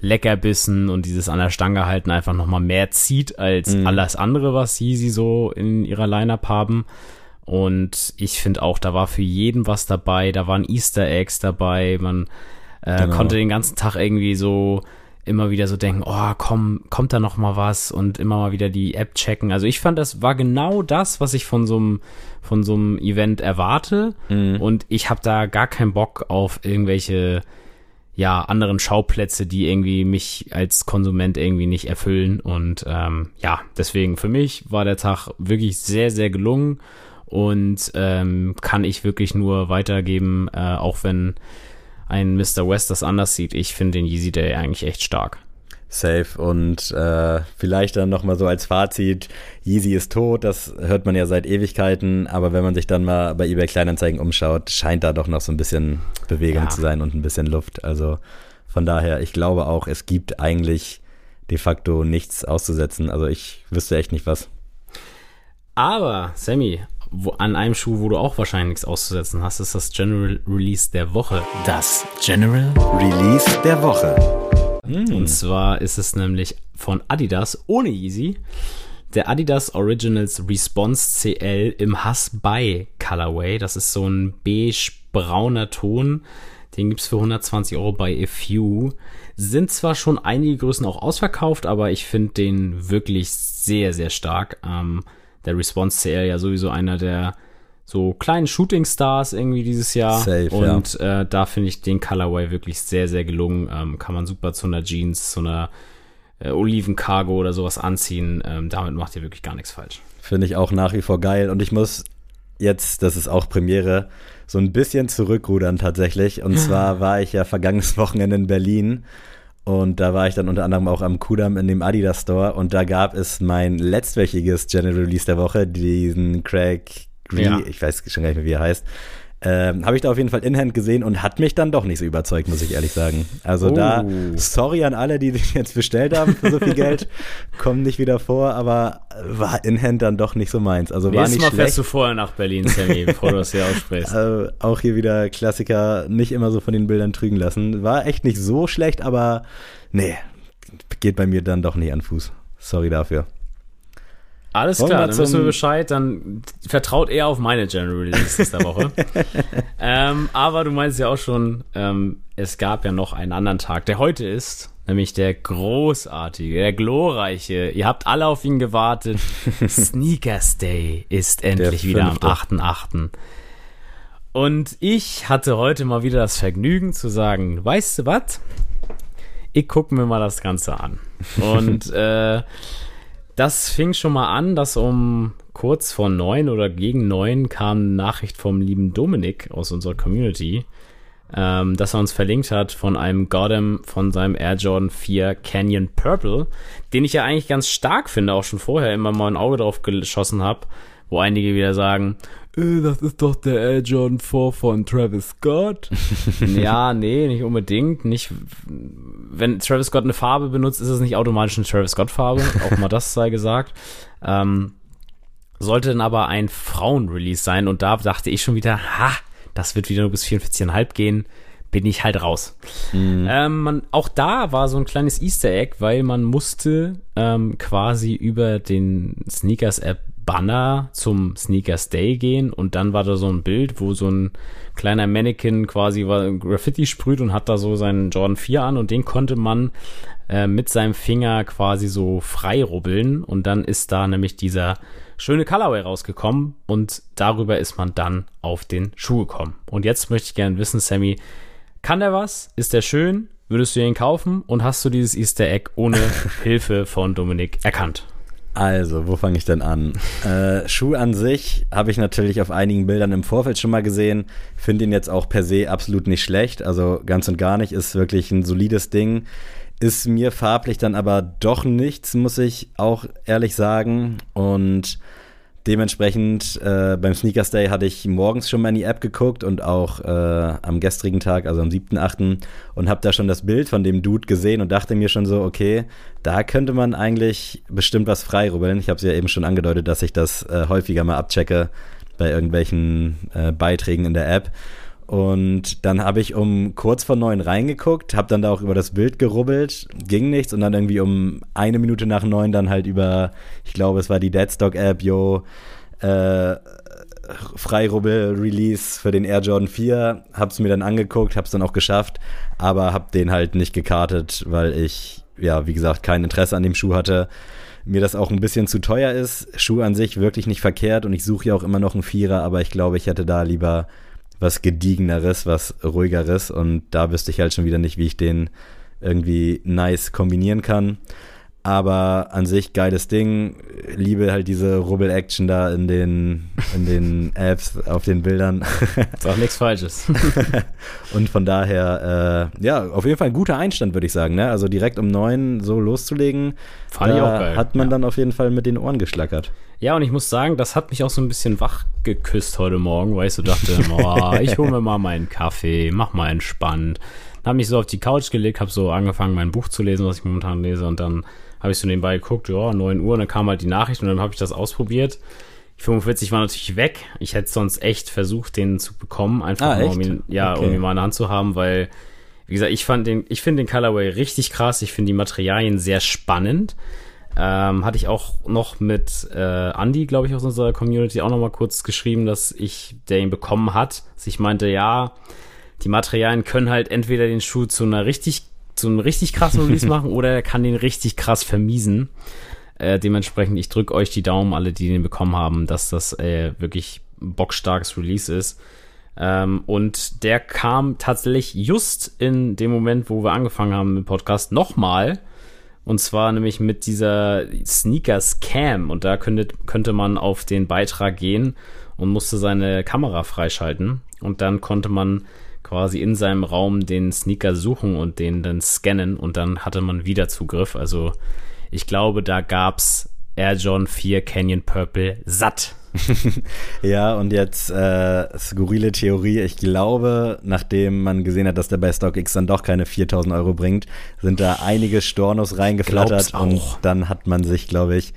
Leckerbissen und dieses an der Stange halten einfach nochmal mehr zieht als mhm. alles andere, was Yeezy so in ihrer Lineup haben. Und ich finde auch, da war für jeden was dabei, da waren Easter Eggs dabei, man äh, genau. konnte den ganzen Tag irgendwie so immer wieder so denken, oh, komm, kommt da noch mal was und immer mal wieder die App checken. Also ich fand, das war genau das, was ich von so einem von so einem Event erwarte mhm. und ich habe da gar keinen Bock auf irgendwelche ja anderen Schauplätze, die irgendwie mich als Konsument irgendwie nicht erfüllen und ähm, ja, deswegen für mich war der Tag wirklich sehr sehr gelungen und ähm, kann ich wirklich nur weitergeben, äh, auch wenn ein Mr. West das anders sieht. Ich finde den Yeezy Day eigentlich echt stark. Safe. Und äh, vielleicht dann nochmal so als Fazit, Yeezy ist tot, das hört man ja seit Ewigkeiten, aber wenn man sich dann mal bei eBay Kleinanzeigen umschaut, scheint da doch noch so ein bisschen Bewegung ja. zu sein und ein bisschen Luft. Also von daher, ich glaube auch, es gibt eigentlich de facto nichts auszusetzen. Also ich wüsste echt nicht was. Aber, Sammy, wo, an einem Schuh, wo du auch wahrscheinlich nichts auszusetzen hast, ist das General Release der Woche. Das General Release der Woche. Mm. Und zwar ist es nämlich von Adidas ohne Yeezy. Der Adidas Originals Response CL im Hass by Colorway. Das ist so ein beige-brauner Ton. Den gibt es für 120 Euro bei A Few. Sind zwar schon einige Größen auch ausverkauft, aber ich finde den wirklich sehr, sehr stark. Ähm, der Response CL ja sowieso einer der so kleinen Shooting Stars irgendwie dieses Jahr. Safe, und ja. äh, da finde ich den Colorway wirklich sehr, sehr gelungen. Ähm, kann man super zu einer Jeans, zu einer äh, Oliven-Cargo oder sowas anziehen. Ähm, damit macht ihr wirklich gar nichts falsch. Finde ich auch nach wie vor geil. Und ich muss jetzt, das ist auch Premiere, so ein bisschen zurückrudern tatsächlich. Und zwar war ich ja vergangenes Wochenende in Berlin. Und da war ich dann unter anderem auch am Kudam in dem Adidas Store und da gab es mein letztwöchiges General Release der Woche, diesen Craig Gree, ja. ich weiß schon gar nicht mehr, wie er heißt. Ähm, habe ich da auf jeden Fall in Hand gesehen und hat mich dann doch nicht so überzeugt, muss ich ehrlich sagen. Also oh. da, sorry an alle, die den jetzt bestellt haben für so viel Geld, kommen nicht wieder vor, aber war in Hand dann doch nicht so meins. Also war nicht Mal schlecht. fährst du vorher nach Berlin, Sammy, bevor du das hier aussprichst. Also auch hier wieder Klassiker, nicht immer so von den Bildern trügen lassen. War echt nicht so schlecht, aber nee, geht bei mir dann doch nicht an Fuß. Sorry dafür. Alles klar, dann wissen wir Bescheid. Dann vertraut eher auf meine General Releases der Woche. ähm, aber du meinst ja auch schon, ähm, es gab ja noch einen anderen Tag, der heute ist, nämlich der großartige, der glorreiche. Ihr habt alle auf ihn gewartet. Sneakers Day ist endlich wieder am 8.8. Und ich hatte heute mal wieder das Vergnügen zu sagen, weißt du was? Ich gucke mir mal das Ganze an. Und äh, das fing schon mal an, dass um kurz vor neun oder gegen neun kam Nachricht vom lieben Dominik aus unserer Community, ähm, dass er uns verlinkt hat von einem Goddam von seinem Air Jordan 4 Canyon Purple, den ich ja eigentlich ganz stark finde, auch schon vorher immer mal ein Auge drauf geschossen habe, wo einige wieder sagen, das ist doch der Air Jordan 4 von Travis Scott. ja, nee, nicht unbedingt. Nicht, wenn Travis Scott eine Farbe benutzt, ist es nicht automatisch eine Travis Scott Farbe. Auch mal das sei gesagt. Ähm, sollte dann aber ein Frauen-Release sein und da dachte ich schon wieder, ha, das wird wieder nur bis 44,5 gehen bin ich halt raus. Mhm. Ähm, man, auch da war so ein kleines Easter Egg, weil man musste ähm, quasi über den Sneakers App Banner zum Sneakers Day gehen und dann war da so ein Bild, wo so ein kleiner Mannequin quasi Graffiti sprüht und hat da so seinen Jordan 4 an und den konnte man äh, mit seinem Finger quasi so frei rubbeln und dann ist da nämlich dieser schöne Colorway rausgekommen und darüber ist man dann auf den Schuh gekommen. Und jetzt möchte ich gerne wissen, Sammy, kann der was? Ist der schön? Würdest du ihn kaufen? Und hast du dieses Easter Egg ohne Hilfe von Dominik erkannt? Also, wo fange ich denn an? Äh, Schuh an sich habe ich natürlich auf einigen Bildern im Vorfeld schon mal gesehen. Finde ihn jetzt auch per se absolut nicht schlecht. Also ganz und gar nicht. Ist wirklich ein solides Ding. Ist mir farblich dann aber doch nichts, muss ich auch ehrlich sagen. Und Dementsprechend äh, beim Sneakers Day hatte ich morgens schon mal in die App geguckt und auch äh, am gestrigen Tag, also am 7.8. und habe da schon das Bild von dem Dude gesehen und dachte mir schon so, okay, da könnte man eigentlich bestimmt was freirubbeln. Ich habe es ja eben schon angedeutet, dass ich das äh, häufiger mal abchecke bei irgendwelchen äh, Beiträgen in der App. Und dann habe ich um kurz vor neun reingeguckt, habe dann da auch über das Bild gerubbelt, ging nichts und dann irgendwie um eine Minute nach neun dann halt über, ich glaube, es war die Deadstock-App, yo, äh, Freirubbel-Release für den Air Jordan 4, hab's mir dann angeguckt, hab's dann auch geschafft, aber hab den halt nicht gekartet, weil ich, ja, wie gesagt, kein Interesse an dem Schuh hatte. Mir das auch ein bisschen zu teuer ist. Schuh an sich wirklich nicht verkehrt und ich suche ja auch immer noch einen Vierer, aber ich glaube, ich hätte da lieber was gediegeneres, was ruhigeres und da wüsste ich halt schon wieder nicht, wie ich den irgendwie nice kombinieren kann. Aber an sich geiles Ding. Liebe halt diese Rubbel-Action da in den, in den Apps, auf den Bildern. Ist auch nichts Falsches. Und von daher, äh, ja, auf jeden Fall ein guter Einstand, würde ich sagen. Ne? Also direkt um neun so loszulegen, Fand ich auch geil. hat man ja. dann auf jeden Fall mit den Ohren geschlackert. Ja, und ich muss sagen, das hat mich auch so ein bisschen wach geküsst heute Morgen, weil ich so dachte, oh, ich hole mir mal meinen Kaffee, mach mal entspannt. Dann habe mich so auf die Couch gelegt, habe so angefangen, mein Buch zu lesen, was ich momentan lese, und dann habe ich so nebenbei geguckt, ja, 9 Uhr, und dann kam halt die Nachricht und dann habe ich das ausprobiert. Die 45 war natürlich weg. Ich hätte sonst echt versucht, den zu bekommen, einfach Ah, nur, um ihn, ja, Okay. um ihn mal in der Hand zu haben, weil, wie gesagt, ich fand den, ich finde den Colorway richtig krass. Ich finde die Materialien sehr spannend. Ähm, hatte ich auch noch mit äh, Andy, glaube ich, aus unserer Community auch noch mal kurz geschrieben, dass ich, der ihn bekommen hat, dass ich meinte, ja, die Materialien können halt entweder den Schuh zu einer richtig, zu einem richtig krassen Release machen oder er kann den richtig krass vermiesen. Äh, dementsprechend, ich drücke euch die Daumen, alle, die den bekommen haben, dass das äh, wirklich ein bockstarkes Release ist. Ähm, und der kam tatsächlich just in dem Moment, wo wir angefangen haben mit dem Podcast, nochmal. Und zwar nämlich mit dieser Sneakers Cam. Und da könnte, könnte man auf den Beitrag gehen und musste seine Kamera freischalten. Und dann konnte man quasi in seinem Raum den Sneaker suchen und den dann scannen. Und dann hatte man wieder Zugriff. Also ich glaube, da gab's Air John 4 Canyon Purple satt. Ja, und jetzt äh, skurrile Theorie. Ich glaube, nachdem man gesehen hat, dass der bei StockX dann doch keine 4000 Euro bringt, sind da einige Stornos reingeflattert und dann hat man sich, glaube ich,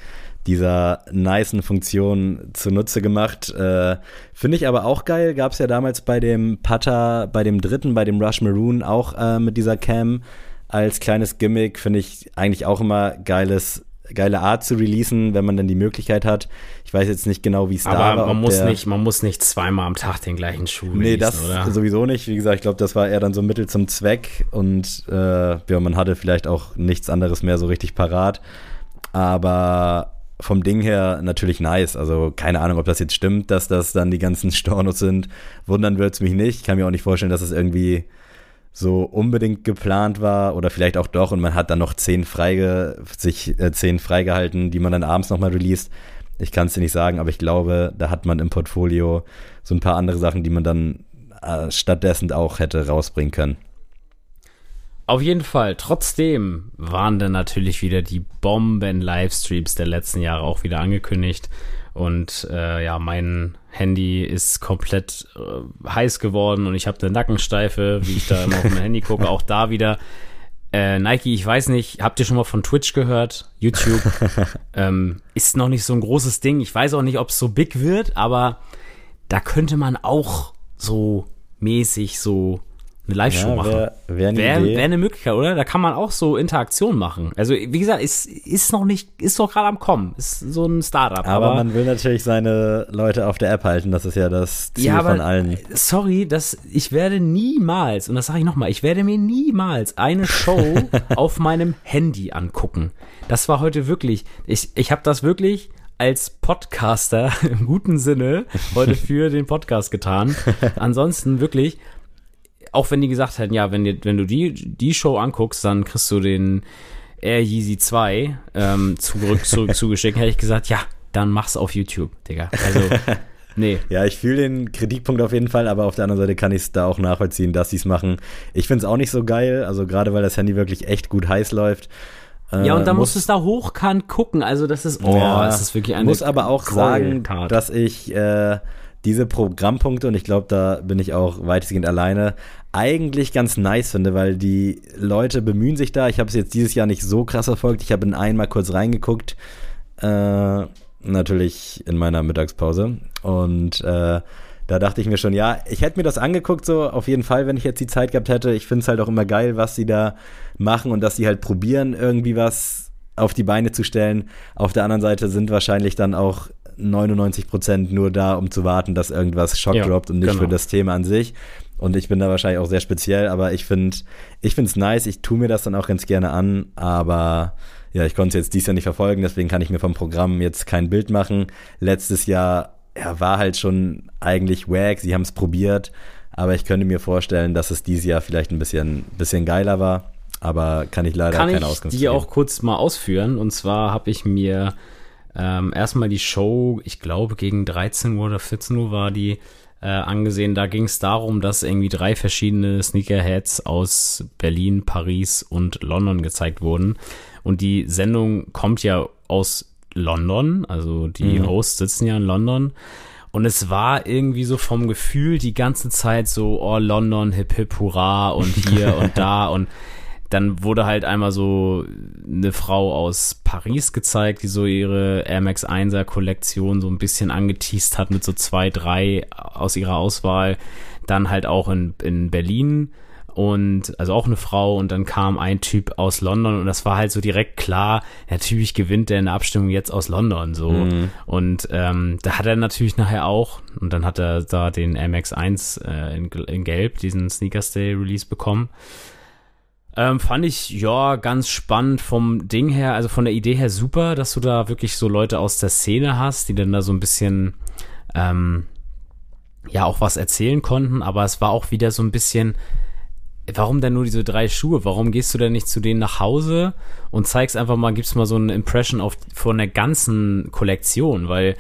dieser nicen Funktion zunutze gemacht. Äh, Finde ich aber auch geil. Gab es ja damals bei dem Putter, bei dem dritten, bei dem Rush Maroon auch äh, mit dieser Cam als kleines Gimmick. Finde ich eigentlich auch immer geiles geile Art zu releasen, wenn man dann die Möglichkeit hat. Ich weiß jetzt nicht genau, wie es da war. Aber man muss nicht, man muss nicht zweimal am Tag den gleichen Schuh Nee, releasen, das oder? sowieso nicht. Wie gesagt, ich glaube, das war eher dann so Mittel zum Zweck und äh, ja, man hatte vielleicht auch nichts anderes mehr so richtig parat. Aber vom Ding her natürlich nice. Also keine Ahnung, ob das jetzt stimmt, dass das dann die ganzen Stornos sind. Wundern wird es mich nicht. Ich kann mir auch nicht vorstellen, dass es irgendwie so unbedingt geplant war oder vielleicht auch doch und man hat dann noch zehn freige, sich äh, zehn freigehalten, die man dann abends nochmal released. Ich kann es dir nicht sagen, aber ich glaube, da hat man im Portfolio so ein paar andere Sachen, die man dann äh, stattdessen auch hätte rausbringen können. Auf jeden Fall. Trotzdem waren dann natürlich wieder die Bomben-Livestreams der letzten Jahre auch wieder angekündigt. Und äh, ja, mein Handy ist komplett äh, heiß geworden und ich habe eine Nackensteife, wie ich da immer auf mein Handy gucke. Auch da wieder. Äh, Nike, ich weiß nicht, habt ihr schon mal von Twitch gehört? YouTube ähm, ist noch nicht so ein großes Ding. Ich weiß auch nicht, ob es so big wird, aber da könnte man auch so mäßig so eine Live-Show machen. wäre wär Idee. wär eine Möglichkeit, oder? Da kann man auch so Interaktion machen. Also, wie gesagt, ist, ist noch nicht, ist doch gerade am Kommen. Ist so ein Startup. aber, Aber, man will natürlich seine Leute auf der App halten. Das ist ja das Ziel ja, aber, von allen. sorry, das, ich werde niemals, und das sage ich nochmal, ich werde mir niemals eine Show auf meinem Handy angucken. Das war heute wirklich, ich, ich habe das wirklich als Podcaster im guten Sinne heute für den Podcast getan. Ansonsten wirklich, auch wenn die gesagt hätten, ja, wenn, wenn du die, die Show anguckst, dann kriegst du den Air Yeezy 2 ähm, zurück, zurück zugeschickt, hätte ich gesagt, ja, dann mach's auf YouTube, Digga. Also, nee. Ja, ich fühle den Kritikpunkt auf jeden Fall, aber auf der anderen Seite kann ich es da auch nachvollziehen, dass sie es machen. Ich finde es auch nicht so geil, also gerade weil das Handy wirklich echt gut heiß läuft. Ja, und dann Äh, musst du es da hochkant gucken. Also, das ist, oh, Ja, es ist wirklich eine muss aber auch sagen, dass ich äh, diese Programmpunkte, und ich glaube, da bin ich auch weitestgehend alleine, eigentlich ganz nice finde, weil die Leute bemühen sich da. Ich habe es jetzt dieses Jahr nicht so krass verfolgt. Ich habe in einen mal kurz reingeguckt. Äh, natürlich in meiner Mittagspause. Und äh, da dachte ich mir schon, ja, ich hätte mir das angeguckt, so auf jeden Fall, wenn ich jetzt die Zeit gehabt hätte. Ich finde es halt auch immer geil, was sie da machen und dass sie halt probieren, irgendwie was auf die Beine zu stellen. Auf der anderen Seite sind wahrscheinlich dann auch 99 Prozent nur da, um zu warten, dass irgendwas Schock Ja, droppt und nicht genau. für das Thema an sich. Und ich bin da wahrscheinlich auch sehr speziell, aber ich finde ich finde es nice. Ich tue mir das dann auch ganz gerne an, aber ja, ich konnte es jetzt dies Jahr nicht verfolgen, deswegen kann ich mir vom Programm jetzt kein Bild machen. Letztes Jahr ja, war halt schon eigentlich wack, sie haben es probiert, aber ich könnte mir vorstellen, dass es dieses Jahr vielleicht ein bisschen, bisschen geiler war. aber kann ich leider kann keine ich Auskunft die geben. auch kurz mal ausführen. Und zwar habe ich mir ähm, erstmal die Show, ich glaube gegen 13 Uhr oder 14 Uhr war die, äh, angesehen. Da ging es darum, dass irgendwie drei verschiedene Sneakerheads aus Berlin, Paris und London gezeigt wurden. Und die Sendung kommt ja aus London, also die Mhm. Hosts sitzen ja in London. Und es war irgendwie so vom Gefühl die ganze Zeit so, oh, London, hip hip, hurra und hier und da und dann wurde halt einmal so eine Frau aus Paris gezeigt, die so ihre Air Max 1er Kollektion so ein bisschen angeteased hat mit so zwei, drei aus ihrer Auswahl. Dann halt auch in, in Berlin und also auch eine Frau und dann kam ein Typ aus London und das war halt so direkt klar, natürlich gewinnt der in der Abstimmung jetzt aus London so und ähm, da hat er natürlich nachher auch und dann hat er da den MX1 äh, in, in Gelb, diesen Sneakers Day Release bekommen. Ähm, fand ich, ja, ganz spannend vom Ding her, also von der Idee her super, dass du da wirklich so Leute aus der Szene hast, die dann da so ein bisschen, ähm, ja, auch was erzählen konnten, aber es war auch wieder so ein bisschen, warum denn nur diese drei Schuhe? Warum gehst du denn nicht zu denen nach Hause und zeigst einfach mal, gibst mal so eine Impression auf, von der ganzen Kollektion? Weil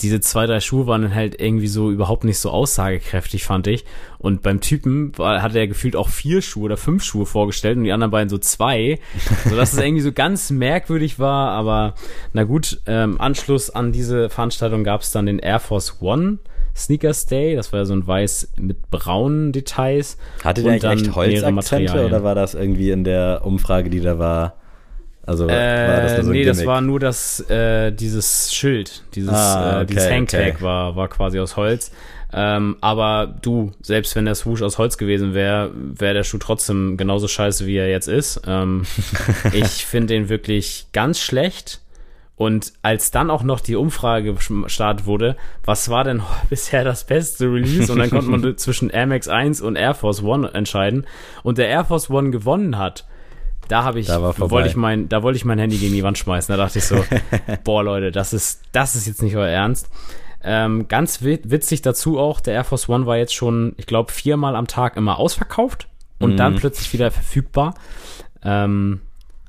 diese zwei, drei Schuhe waren dann halt irgendwie so überhaupt nicht so aussagekräftig, fand ich. Und beim Typen war, hatte er gefühlt auch vier Schuhe oder fünf Schuhe vorgestellt und die anderen beiden so zwei. Sodass es irgendwie so ganz merkwürdig war. Aber na gut, ähm, Anschluss an diese Veranstaltung gab es dann den Air Force One. Sneakers Day, das war ja so ein weiß mit braunen Details. Hatte der eigentlich echt Holzakzente oder war das irgendwie in der Umfrage, die da war? Also war das Äh, nur so ein nee, das war nur das, äh, dieses Schild, dieses, Ah, äh, dieses okay, Hangtag okay. war, war quasi aus Holz. Ähm, aber du, selbst wenn der Swoosh aus Holz gewesen wäre, wäre der Schuh trotzdem genauso scheiße, wie er jetzt ist. Ähm, ich finde den wirklich ganz schlecht. Und als dann auch noch die Umfrage gestartet wurde, was war denn bisher das beste Release? Und dann konnte man zwischen Air Max 1 und Air Force One entscheiden. Und der Air Force One gewonnen hat. Da habe ich, Da wollte ich mein, da wollte ich mein Handy gegen die Wand schmeißen. Da dachte ich so, boah Leute, das ist, das ist jetzt nicht euer Ernst. Ähm, ganz wit- witzig dazu auch, der Air Force One war jetzt schon, ich glaube, viermal am Tag immer ausverkauft und Mhm. dann plötzlich wieder verfügbar. Ähm,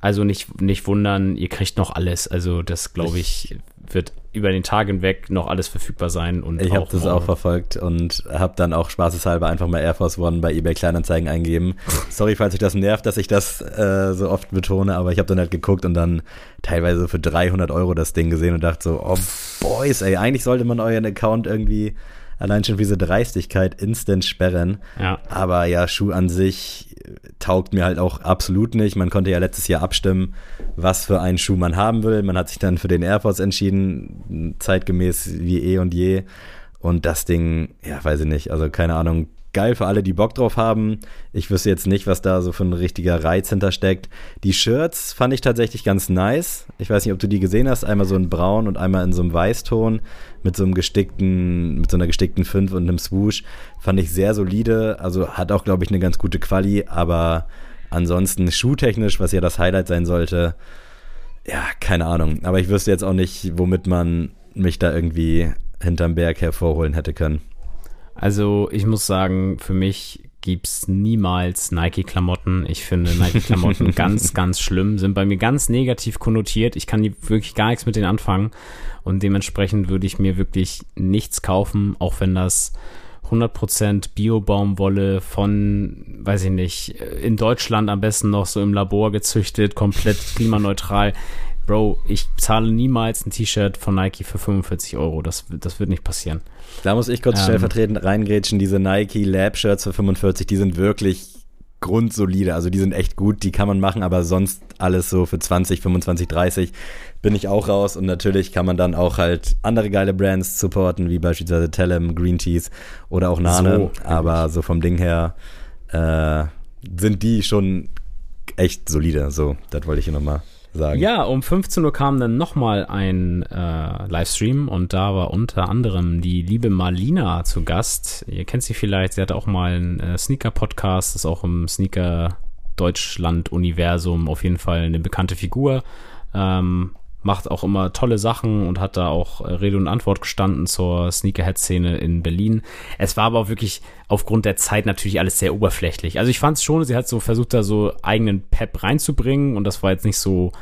also nicht, nicht wundern, ihr kriegt noch alles. Also das, glaube ich, wird über den Tag hinweg noch alles verfügbar sein. Und Ich habe das auch verfolgt und habe dann auch spaßeshalber einfach mal Air Force One bei eBay Kleinanzeigen eingegeben. Sorry, falls euch das nervt, dass ich das äh, so oft betone, aber ich habe dann halt geguckt und dann teilweise so für 300 Euro das Ding gesehen und dachte so, oh Boys, ey, eigentlich sollte man euren Account irgendwie allein schon für diese Dreistigkeit instant sperren. Ja. Aber ja, Schuh an sich äh, taugt mir halt auch absolut nicht. Man konnte ja letztes Jahr abstimmen, was für einen Schuh man haben will. Man hat sich dann für den Air Force entschieden, zeitgemäß wie eh und je. Und das Ding, ja, weiß ich nicht, also keine Ahnung, geil für alle, die Bock drauf haben. Ich wüsste jetzt nicht, was da so für ein richtiger Reiz hintersteckt. Die Shirts fand ich tatsächlich ganz nice. Ich weiß nicht, ob du die gesehen hast. Einmal so in braun und einmal in so einem Weißton mit so einem gestickten, mit so einer gestickten 5 und einem Swoosh. Fand ich sehr solide. Also hat auch, glaube ich, eine ganz gute Quali, aber ansonsten schuhtechnisch, was ja das Highlight sein sollte, ja, keine Ahnung. Aber ich wüsste jetzt auch nicht, womit man mich da irgendwie hinterm Berg hervorholen hätte können. Also ich muss sagen, für mich gibt's niemals Nike-Klamotten. Ich finde Nike-Klamotten ganz, ganz schlimm, sind bei mir ganz negativ konnotiert. Ich kann die wirklich gar nichts mit denen anfangen und dementsprechend würde ich mir wirklich nichts kaufen, auch wenn das 100% Bio-Baumwolle von, weiß ich nicht, in Deutschland am besten noch so im Labor gezüchtet, komplett klimaneutral. Bro, ich zahle niemals ein T-Shirt von Nike für 45 Euro. Das, das wird nicht passieren. Da muss ich kurz Ähm. stellvertretend reingrätschen. Diese Nike Lab Shirts für 45, die sind wirklich grundsolide. Also die sind echt gut, die kann man machen, aber sonst alles so für 20, 25, 30 bin ich auch raus. Und natürlich kann man dann auch halt andere geile Brands supporten, wie beispielsweise Tellem, Green Teas oder auch Nane. So, aber so vom Ding her äh, sind die schon echt solide. So, das wollte ich hier nochmal sagen. Ja, um 15 Uhr kam dann nochmal ein äh, Livestream und da war unter anderem die liebe Marlina zu Gast. Ihr kennt sie vielleicht, sie hat auch mal einen äh, Sneaker-Podcast, ist auch im Sneaker-Deutschland-Universum auf jeden Fall eine bekannte Figur. Ähm, macht auch immer tolle Sachen und hat da auch äh, Rede und Antwort gestanden zur Sneakerhead-Szene in Berlin. Es war aber auch wirklich aufgrund der Zeit natürlich alles sehr oberflächlich. Also ich fand es schon, sie hat so versucht, da so eigenen Pep reinzubringen und das war jetzt nicht so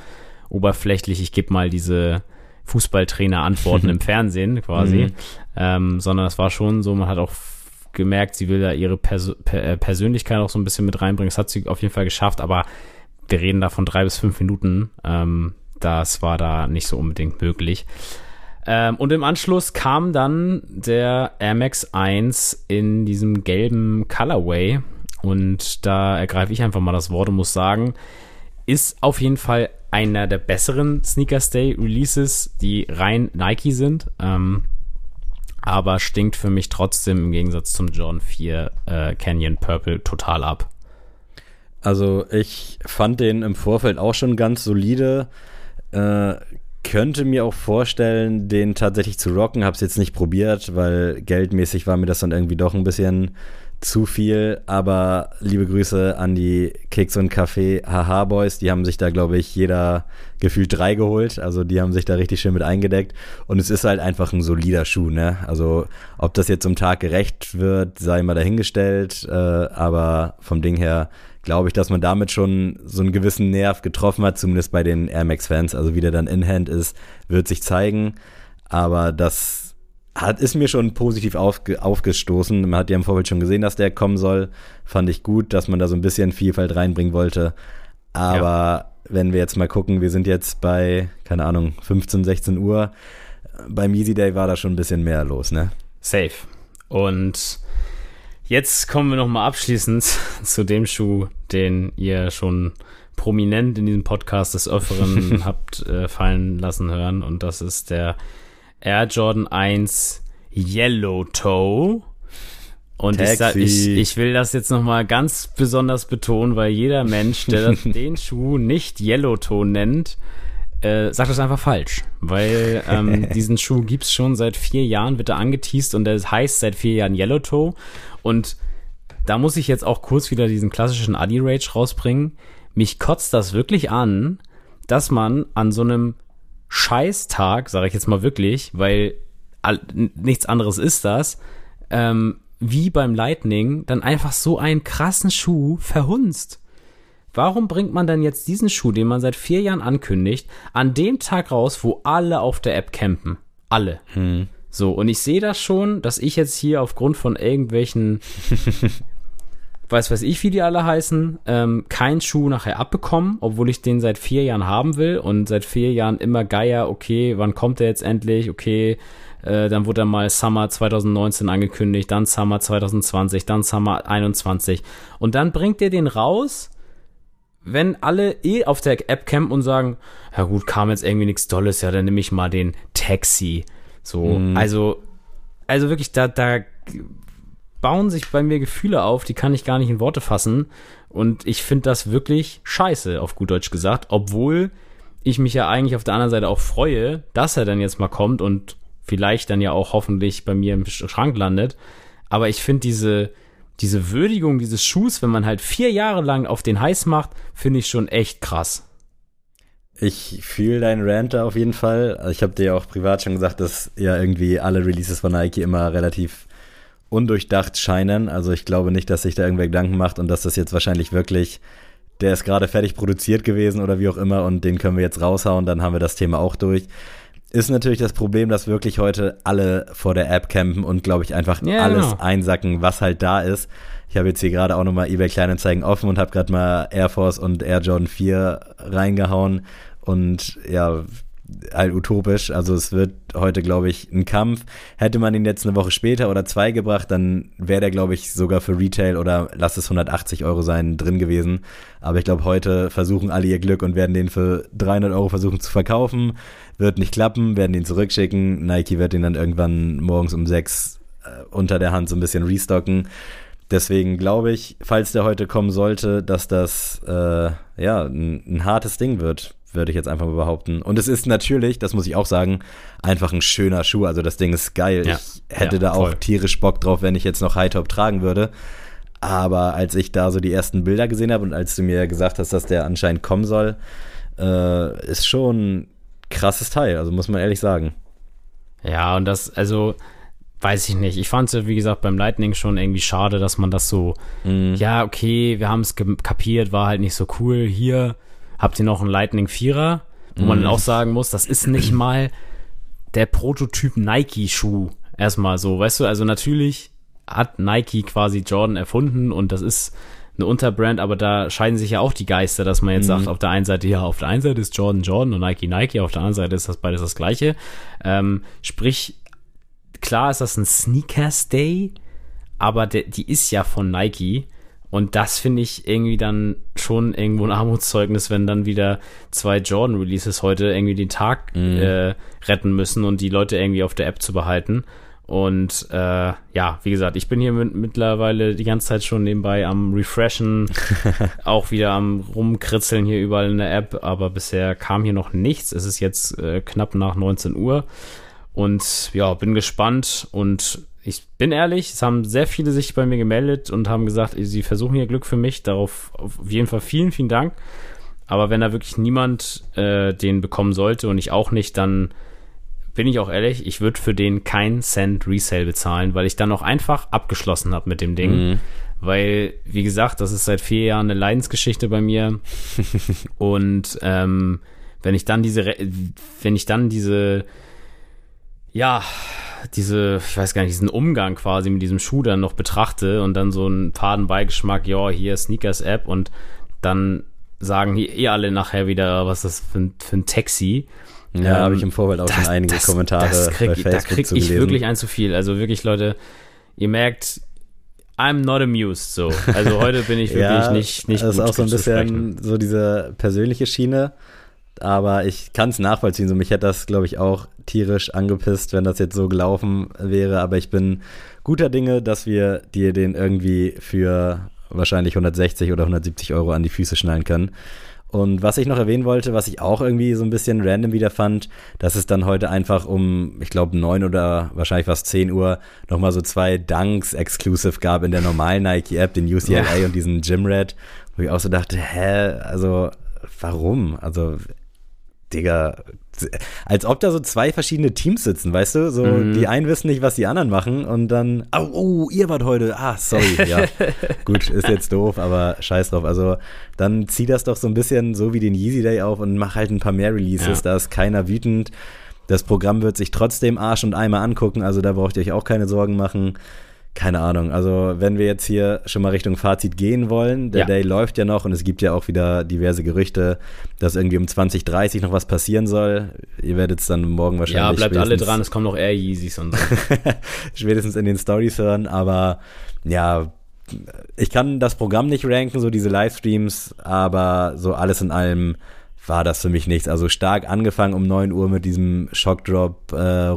oberflächlich, ich gebe mal diese Fußballtrainer-Antworten im Fernsehen quasi, mhm. ähm, sondern das war schon so, man hat auch gemerkt, sie will da ihre Pers per äh, Persönlichkeit auch so ein bisschen mit reinbringen. Das hat sie auf jeden Fall geschafft, aber wir reden da von drei bis fünf Minuten. Ähm, das war da nicht so unbedingt möglich. Ähm, und im Anschluss kam dann der Air Max 1 in diesem gelben Colorway. Und da ergreife ich einfach mal das Wort und muss sagen, ist auf jeden Fall einer der besseren Sneakers Day Releases, die rein Nike sind. Ähm, aber stinkt für mich trotzdem im Gegensatz zum John 4 äh, Canyon Purple total ab. Also ich fand den im Vorfeld auch schon ganz solide. Äh, könnte mir auch vorstellen, den tatsächlich zu rocken. Hab's jetzt nicht probiert, weil geldmäßig war mir das dann irgendwie doch ein bisschen zu viel. Aber liebe Grüße an die Keks und Kaffee Haha Boys. Die haben sich da, glaube ich, jeder gefühlt drei geholt. Also die haben sich da richtig schön mit eingedeckt. Und es ist halt einfach ein solider Schuh, ne? Also ob das jetzt zum Tag gerecht wird, sei mal dahingestellt. Äh, aber vom Ding her glaube ich, dass man damit schon so einen gewissen Nerv getroffen hat, zumindest bei den Air Max-Fans. Also wie der dann in Hand ist, wird sich zeigen. Aber das hat, ist mir schon positiv aufge, aufgestoßen. Man hat ja im Vorfeld schon gesehen, dass der kommen soll. Fand ich gut, dass man da so ein bisschen Vielfalt reinbringen wollte. Aber ja. wenn wir jetzt mal gucken, wir sind jetzt bei, keine Ahnung, 15, 16 Uhr. Beim Easy Day war da schon ein bisschen mehr los, ne? Safe. Und Jetzt kommen wir nochmal abschließend zu dem Schuh, den ihr schon prominent in diesem Podcast des Öfferen habt äh, fallen lassen hören. Und das ist der Air Jordan 1 Yellow Toe. Und ich, sag, ich, ich, will das jetzt nochmal ganz besonders betonen, weil jeder Mensch, der den Schuh nicht Yellow Toe nennt, äh, sagt das einfach falsch, weil ähm, diesen Schuh gibt's schon seit vier Jahren, wird er angeteased und der heißt seit vier Jahren Yellow Toe und da muss ich jetzt auch kurz wieder diesen klassischen Adi-Rage rausbringen. Mich kotzt das wirklich an, dass man an so einem Scheißtag, sage ich jetzt mal wirklich, weil nichts anderes ist das, ähm, wie beim Lightning, dann einfach so einen krassen Schuh verhunzt. Warum bringt man dann jetzt diesen Schuh, den man seit vier Jahren ankündigt, an dem Tag raus, wo alle auf der App campen? Alle. Hm. So, und ich sehe das schon, dass ich jetzt hier aufgrund von irgendwelchen, weiß weiß ich, wie die alle heißen, ähm, keinen Schuh nachher abbekomme, obwohl ich den seit vier Jahren haben will und seit vier Jahren immer geier, okay, wann kommt der jetzt endlich? Okay, äh, dann wurde er mal Summer 2019 angekündigt, dann Summer 2020, dann Summer 21 und dann bringt er den raus wenn alle eh auf der App campen und sagen, ja gut, kam jetzt irgendwie nichts Tolles, ja, dann nehme ich mal den Taxi. So, mhm. also, also wirklich, da, da bauen sich bei mir Gefühle auf, die kann ich gar nicht in Worte fassen. Und ich finde das wirklich scheiße, auf gut Deutsch gesagt, obwohl ich mich ja eigentlich auf der anderen Seite auch freue, dass er dann jetzt mal kommt und vielleicht dann ja auch hoffentlich bei mir im Schrank landet. Aber ich finde diese, diese Würdigung dieses Schuhs, wenn man halt vier Jahre lang auf den heiß macht, finde ich schon echt krass. Ich fühle deinen Rant da auf jeden Fall. Also ich habe dir ja auch privat schon gesagt, dass ja irgendwie alle Releases von Nike immer relativ undurchdacht scheinen. Also ich glaube nicht, dass sich da irgendwer Gedanken macht und dass das jetzt wahrscheinlich wirklich, der ist gerade fertig produziert gewesen oder wie auch immer und den können wir jetzt raushauen, dann haben wir das Thema auch durch ist natürlich das Problem, dass wirklich heute alle vor der App campen und, glaube ich, einfach ja, alles genau. einsacken, was halt da ist. Ich habe jetzt hier gerade auch nochmal eBay Kleinanzeigen offen und habe gerade mal Air Force und Air Jordan 4 reingehauen und ja, halt utopisch. Also es wird heute, glaube ich, ein Kampf. Hätte man ihn jetzt eine Woche später oder zwei gebracht, dann wäre der, glaube ich, sogar für Retail oder lass es 180 Euro sein, drin gewesen. Aber ich glaube, heute versuchen alle ihr Glück und werden den für 300 Euro versuchen zu verkaufen. Wird nicht klappen, werden ihn zurückschicken. Nike wird ihn dann irgendwann morgens um sechs äh, unter der Hand so ein bisschen restocken. Deswegen glaube ich, falls der heute kommen sollte, dass das äh, ja ein, ein hartes Ding wird würde ich jetzt einfach mal behaupten. Und es ist natürlich, das muss ich auch sagen, einfach ein schöner Schuh. Also das Ding ist geil. Ja, ich hätte ja, da auch tierisch Bock drauf, wenn ich jetzt noch High Top tragen würde. Aber als ich da so die ersten Bilder gesehen habe und als du mir gesagt hast, dass der anscheinend kommen soll, äh, ist schon krasses Teil, also muss man ehrlich sagen. Ja, und das, also, weiß ich nicht. Ich fand es ja, wie gesagt, beim Lightning schon irgendwie schade, dass man das so, mm. ja, okay, wir haben es kapiert, war halt nicht so cool. Hier habt ihr noch einen Lightning Vierer, wo mm. man auch sagen muss, das ist nicht mal der Prototyp Nike-Schuh. Erstmal so, weißt du, also natürlich hat Nike quasi Jordan erfunden und das ist eine Unterbrand, aber da scheiden sich ja auch die Geister, dass man jetzt mhm. sagt, auf der einen Seite, ja, auf der einen Seite ist Jordan Jordan und Nike Nike, auf der anderen Seite ist das beides das gleiche. Ähm, sprich, klar ist das ein Sneakers Day, aber de, die ist ja von Nike. Und das finde ich irgendwie dann schon irgendwo ein Armutszeugnis, wenn dann wieder zwei Jordan-Releases heute irgendwie den Tag mhm. äh, retten müssen und die Leute irgendwie auf der App zu behalten. Und äh, ja, wie gesagt, ich bin hier mit, mittlerweile die ganze Zeit schon nebenbei am Refreshen, auch wieder am Rumkritzeln hier überall in der App, aber bisher kam hier noch nichts. Es ist jetzt äh, knapp nach 19 Uhr und ja, bin gespannt und ich bin ehrlich, es haben sehr viele sich bei mir gemeldet und haben gesagt, sie versuchen hier Glück für mich. Darauf auf jeden Fall vielen, vielen Dank. Aber wenn da wirklich niemand äh, den bekommen sollte und ich auch nicht, dann bin ich auch ehrlich, ich würde für den keinen Cent Resale bezahlen, weil ich dann auch einfach abgeschlossen habe mit dem Ding. Mhm. Weil, wie gesagt, das ist seit vier Jahren eine Leidensgeschichte bei mir. und ähm, wenn ich dann diese, wenn ich dann diese, ja, diese, ich weiß gar nicht, diesen Umgang quasi mit diesem Schuh dann noch betrachte und dann so einen Fadenbeigeschmack, ja, hier Sneakers-App und dann sagen hier eh alle nachher wieder, was ist das für ein, für ein Taxi. Ja, ähm, habe ich im Vorfeld auch das, schon einige das, Kommentare das krieg, bei Facebook Da krieg ich wirklich ein zu viel. Also wirklich, Leute, ihr merkt, I'm not amused. So, also heute bin ich wirklich ja, nicht nicht. Das ist auch so ein bisschen so diese persönliche Schiene. Aber ich kann es nachvollziehen. So mich hätte das, glaube ich, auch tierisch angepisst, wenn das jetzt so gelaufen wäre. Aber ich bin guter Dinge, dass wir dir den irgendwie für wahrscheinlich 160 oder 170 Euro an die Füße schnallen können. Und was ich noch erwähnen wollte, was ich auch irgendwie so ein bisschen random wieder fand, dass es dann heute einfach um, ich glaube, neun oder wahrscheinlich fast zehn Uhr nochmal so zwei Dunks exclusive gab in der normalen Nike-App, den UCLA ja. und diesen Gym Red, wo ich auch so dachte, hä, also warum? Also Digga, als ob da so zwei verschiedene Teams sitzen, weißt du? So, mhm. die einen wissen nicht, was die anderen machen und dann, oh, oh ihr wart heute, ah, sorry, ja. Gut, ist jetzt doof, aber scheiß drauf. Also, dann zieh das doch so ein bisschen so wie den Yeezy Day auf und mach halt ein paar mehr Releases, ja. da ist keiner wütend. Das Programm wird sich trotzdem Arsch und Eimer angucken, also da braucht ihr euch auch keine Sorgen machen keine Ahnung. Also, wenn wir jetzt hier schon mal Richtung Fazit gehen wollen, der ja. Day läuft ja noch und es gibt ja auch wieder diverse Gerüchte, dass irgendwie um 2030 noch was passieren soll. Ihr werdet es dann morgen wahrscheinlich. Ja, bleibt alle dran, es kommen noch Air Yeezys und so. spätestens in den Stories hören, aber ja, ich kann das Programm nicht ranken, so diese Livestreams, aber so alles in allem war das für mich nichts. Also stark angefangen um 9 Uhr mit diesem Shockdrop, äh,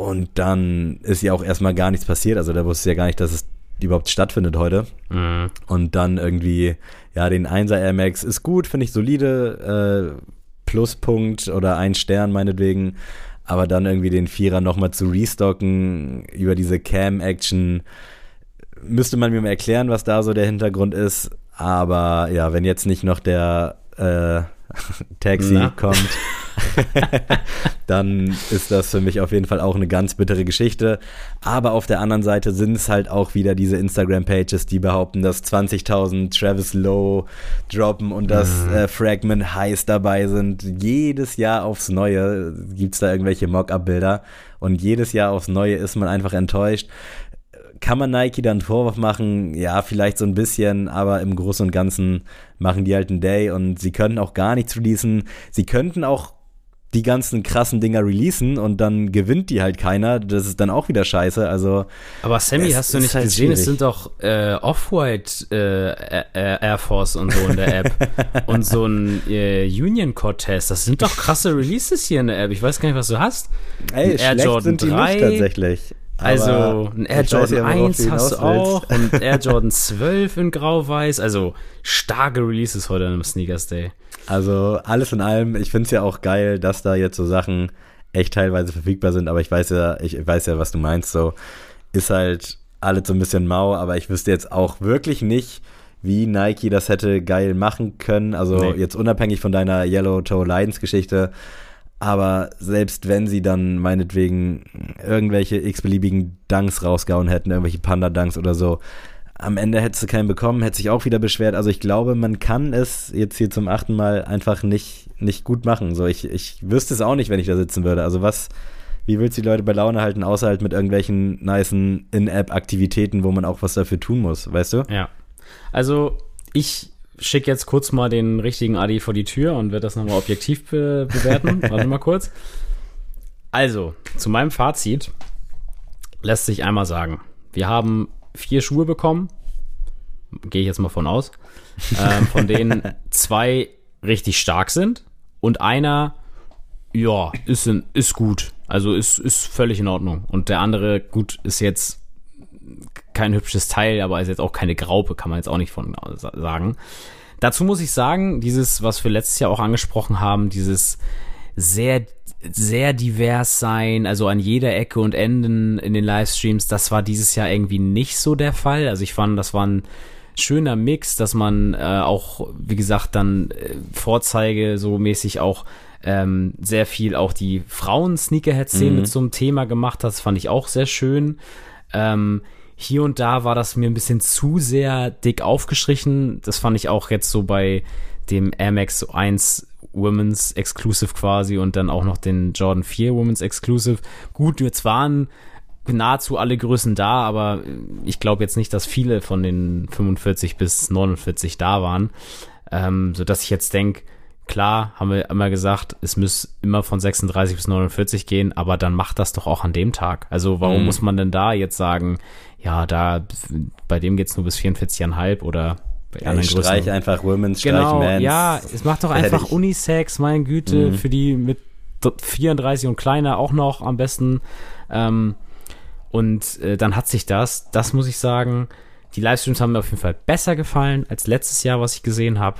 und dann ist ja auch erstmal gar nichts passiert. Also da wusste ja gar nicht, dass es überhaupt stattfindet heute. Mhm. Und dann irgendwie, ja, den 1er Air Max ist gut, finde ich solide. Äh, Pluspunkt oder ein Stern meinetwegen. Aber dann irgendwie den Vierer nochmal zu restocken über diese Cam-Action. Müsste man mir mal erklären, was da so der Hintergrund ist. Aber ja, wenn jetzt nicht noch der äh, Taxi Na? kommt, dann ist das für mich auf jeden Fall auch eine ganz bittere Geschichte. Aber auf der anderen Seite sind es halt auch wieder diese Instagram-Pages, die behaupten, dass 20.000 Travis Lowe droppen und dass mhm. äh, Fragment Highs dabei sind. Jedes Jahr aufs Neue gibt es da irgendwelche Mock-up-Bilder und jedes Jahr aufs Neue ist man einfach enttäuscht kann man Nike dann einen Vorwurf machen? Ja, vielleicht so ein bisschen, aber im Großen und Ganzen machen die halt einen Day und sie können auch gar nichts releasen. Sie könnten auch die ganzen krassen Dinger releasen und dann gewinnt die halt keiner. Das ist dann auch wieder scheiße. Also. Aber Sammy, hast du nicht halt gesehen? Es sind doch äh, Off-White äh, Air Force und so in der App und so ein äh, Union Cortez. Das sind doch krasse Releases hier in der App. Ich weiß gar nicht, was du hast. Ey, Air Jordan sind die 3, nicht tatsächlich. Also ein Air Jordan ja, 1 hast du auch und Air Jordan 12 in Grau-Weiß. Also starke Releases heute am Sneakers Day. Also alles in allem, ich finde es ja auch geil, dass da jetzt so Sachen echt teilweise verfügbar sind, aber ich weiß ja, ich weiß ja, was du meinst. So ist halt alles so ein bisschen mau, aber ich wüsste jetzt auch wirklich nicht, wie Nike das hätte geil machen können. Also nee. jetzt unabhängig von deiner Yellow Toe Lions Geschichte. Aber selbst wenn sie dann meinetwegen irgendwelche x-beliebigen Dunks rausgehauen hätten, irgendwelche Panda-Dunks oder so, am Ende hätte sie keinen bekommen, hätte sich auch wieder beschwert. Also ich glaube, man kann es jetzt hier zum achten Mal einfach nicht, nicht gut machen. So, ich, ich wüsste es auch nicht, wenn ich da sitzen würde. Also was, wie willst du die Leute bei Laune halten, außer halt mit irgendwelchen nicen In-App-Aktivitäten, wo man auch was dafür tun muss, weißt du? Ja. Also ich schicke jetzt kurz mal den richtigen Adi vor die Tür und werde das nochmal objektiv be bewerten. Warte mal kurz. Also, zu meinem Fazit lässt sich einmal sagen, wir haben vier Schuhe bekommen, gehe ich jetzt mal von aus, äh, von denen zwei richtig stark sind und einer, ja, ist, in, ist gut. Also ist, ist völlig in Ordnung. Und der andere, gut, ist jetzt kein hübsches Teil, aber ist jetzt auch keine Graupe, kann man jetzt auch nicht von sagen. Dazu muss ich sagen, dieses, was wir letztes Jahr auch angesprochen haben, dieses sehr sehr divers sein, also an jeder Ecke und Enden in den Livestreams, das war dieses Jahr irgendwie nicht so der Fall. Also ich fand, das war ein schöner Mix, dass man äh, auch, wie gesagt, dann äh, Vorzeige so mäßig auch ähm, sehr viel auch die Frauen-Sneakerhead-Szene mhm. einem Thema gemacht hat. Das fand ich auch sehr schön. Ähm, hier und da war das mir ein bisschen zu sehr dick aufgestrichen. Das fand ich auch jetzt so bei dem Air Max 1 Women's Exclusive quasi und dann auch noch den Jordan 4 Women's Exclusive. Gut, jetzt waren nahezu alle Größen da, aber ich glaube jetzt nicht, dass viele von den 45 bis 49 da waren, ähm, so dass ich jetzt denke, klar, haben wir immer gesagt, es muss immer von 36 bis 49 gehen, aber dann macht das doch auch an dem Tag. Also warum mhm. muss man denn da jetzt sagen, ja, da bei dem geht's nur bis 44,5 oder bei ja, ich streich einfach Women's, genau, streich Men's. Ja, es macht doch einfach Fertig. Unisex, mein Güte, mhm. für die mit 34 und kleiner auch noch am besten. Ähm, und äh, dann hat sich das, das muss ich sagen, die Livestreams haben mir auf jeden Fall besser gefallen als letztes Jahr, was ich gesehen habe.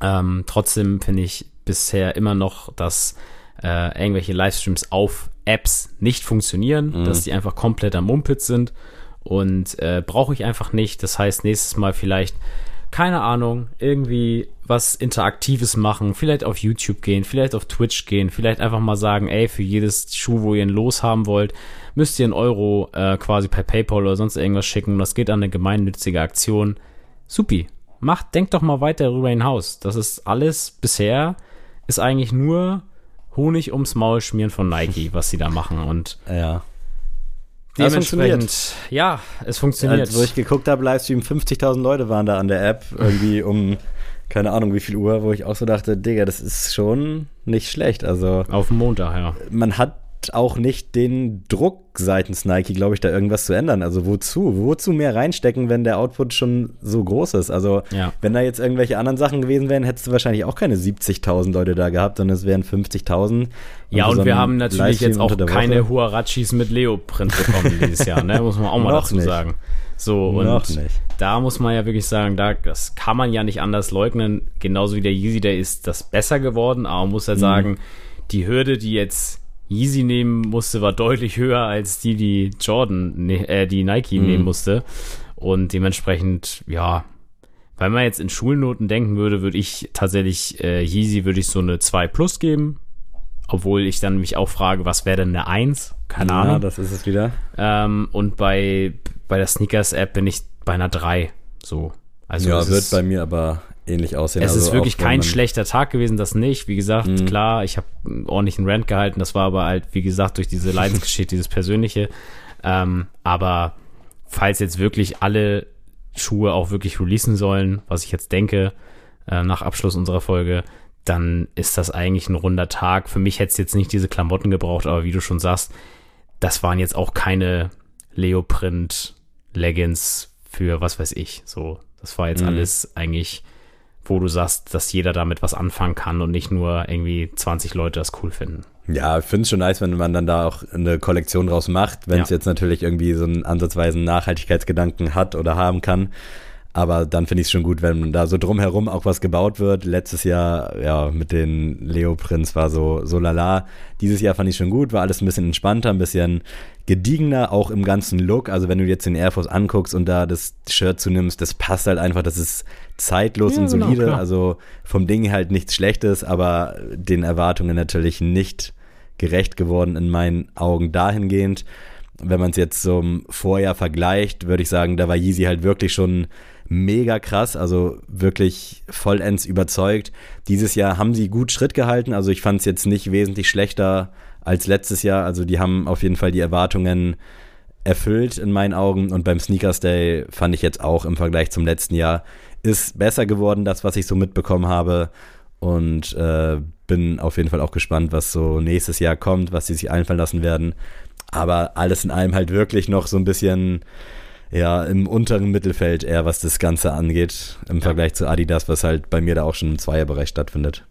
Ähm, trotzdem finde ich bisher immer noch, dass äh, irgendwelche Livestreams auf Apps nicht funktionieren, mhm. dass die einfach komplett am Mumpitz sind und äh, brauche ich einfach nicht. Das heißt, nächstes Mal vielleicht, keine Ahnung, irgendwie was Interaktives machen, vielleicht auf YouTube gehen, vielleicht auf Twitch gehen, vielleicht einfach mal sagen, ey, für jedes Schuh, wo ihr ein Los haben wollt, müsst ihr einen Euro äh, quasi per PayPal oder sonst irgendwas schicken und das geht an eine gemeinnützige Aktion. Supi. Macht, denkt doch mal weiter darüber hinaus. Das ist alles bisher, ist eigentlich nur Honig ums Maul schmieren von Nike, was sie da machen und ja. Dementsprechend, ja, es funktioniert. Als, wo ich geguckt habe, Livestream, 50.000 Leute waren da an der App, irgendwie um, keine Ahnung, wie viel Uhr, wo ich auch so dachte, Digga, das ist schon nicht schlecht. Also. Auf Montag, ja. Man hat auch nicht den Druck seitens Nike, glaube ich, da irgendwas zu ändern. Also wozu? Wozu mehr reinstecken, wenn der Output schon so groß ist? Also ja. wenn da jetzt irgendwelche anderen Sachen gewesen wären, hättest du wahrscheinlich auch keine 70.000 Leute da gehabt, sondern es wären 50.000. Ja, und, und wir haben natürlich jetzt auch keine Huarachis mit Leoprint bekommen dieses Jahr, ne? muss man auch mal dazu nicht. sagen. So, und da muss man ja wirklich sagen, da, das kann man ja nicht anders leugnen. Genauso wie der Yeezy, der ist das besser geworden, aber man muss ja mhm. sagen, die Hürde, die jetzt Yeezy nehmen musste, war deutlich höher als die, die Jordan, ne, äh, die Nike mhm. nehmen musste. Und dementsprechend, ja, wenn man jetzt in Schulnoten denken würde, würde ich tatsächlich äh, Yeezy würde ich so eine 2 plus geben. Obwohl ich dann mich auch frage, was wäre denn eine 1? Keine ja, Ahnung. das ist es wieder. Ähm, und bei, bei der Sneakers-App bin ich bei einer 3. So. Also ja, wird bei mir aber ähnlich aussehen. Es also ist wirklich kein schlechter Tag gewesen, das nicht. Wie gesagt, mhm. klar, ich habe ordentlichen Rant gehalten. Das war aber halt, wie gesagt, durch diese Leidensgeschichte, dieses Persönliche. Ähm, aber falls jetzt wirklich alle Schuhe auch wirklich releasen sollen, was ich jetzt denke, äh, nach Abschluss unserer Folge, dann ist das eigentlich ein runder Tag. Für mich hätte es jetzt nicht diese Klamotten gebraucht, aber wie du schon sagst, das waren jetzt auch keine Leoprint Leggings für was weiß ich. So, das war jetzt mhm. alles eigentlich wo du sagst, dass jeder damit was anfangen kann und nicht nur irgendwie 20 Leute das cool finden. Ja, ich finde es schon nice, wenn man dann da auch eine Kollektion draus macht, wenn es ja. jetzt natürlich irgendwie so einen ansatzweisen Nachhaltigkeitsgedanken hat oder haben kann. Aber dann finde ich es schon gut, wenn da so drumherum auch was gebaut wird. Letztes Jahr, ja, mit den Leo Prinz war so, so lala. Dieses Jahr fand ich schon gut, war alles ein bisschen entspannter, ein bisschen gediegener, auch im ganzen Look. Also wenn du jetzt den Air Force anguckst und da das Shirt zunimmst, das passt halt einfach, das ist zeitlos ja, und genau, solide. Genau, also vom Ding halt nichts Schlechtes, aber den Erwartungen natürlich nicht gerecht geworden in meinen Augen dahingehend. Wenn man es jetzt zum Vorjahr vergleicht, würde ich sagen, da war Yeezy halt wirklich schon mega krass, also wirklich vollends überzeugt. Dieses Jahr haben sie gut Schritt gehalten, also ich fand es jetzt nicht wesentlich schlechter als letztes Jahr. Also die haben auf jeden Fall die Erwartungen erfüllt in meinen Augen und beim Sneakers Day fand ich jetzt auch im Vergleich zum letzten Jahr ist besser geworden, das, was ich so mitbekommen habe und äh, bin auf jeden Fall auch gespannt, was so nächstes Jahr kommt, was sie sich einfallen lassen werden. Aber alles in allem halt wirklich noch so ein bisschen ja, im unteren Mittelfeld eher, was das Ganze angeht, im ja. Vergleich zu Adidas, was halt bei mir da auch schon im Zweierbereich stattfindet.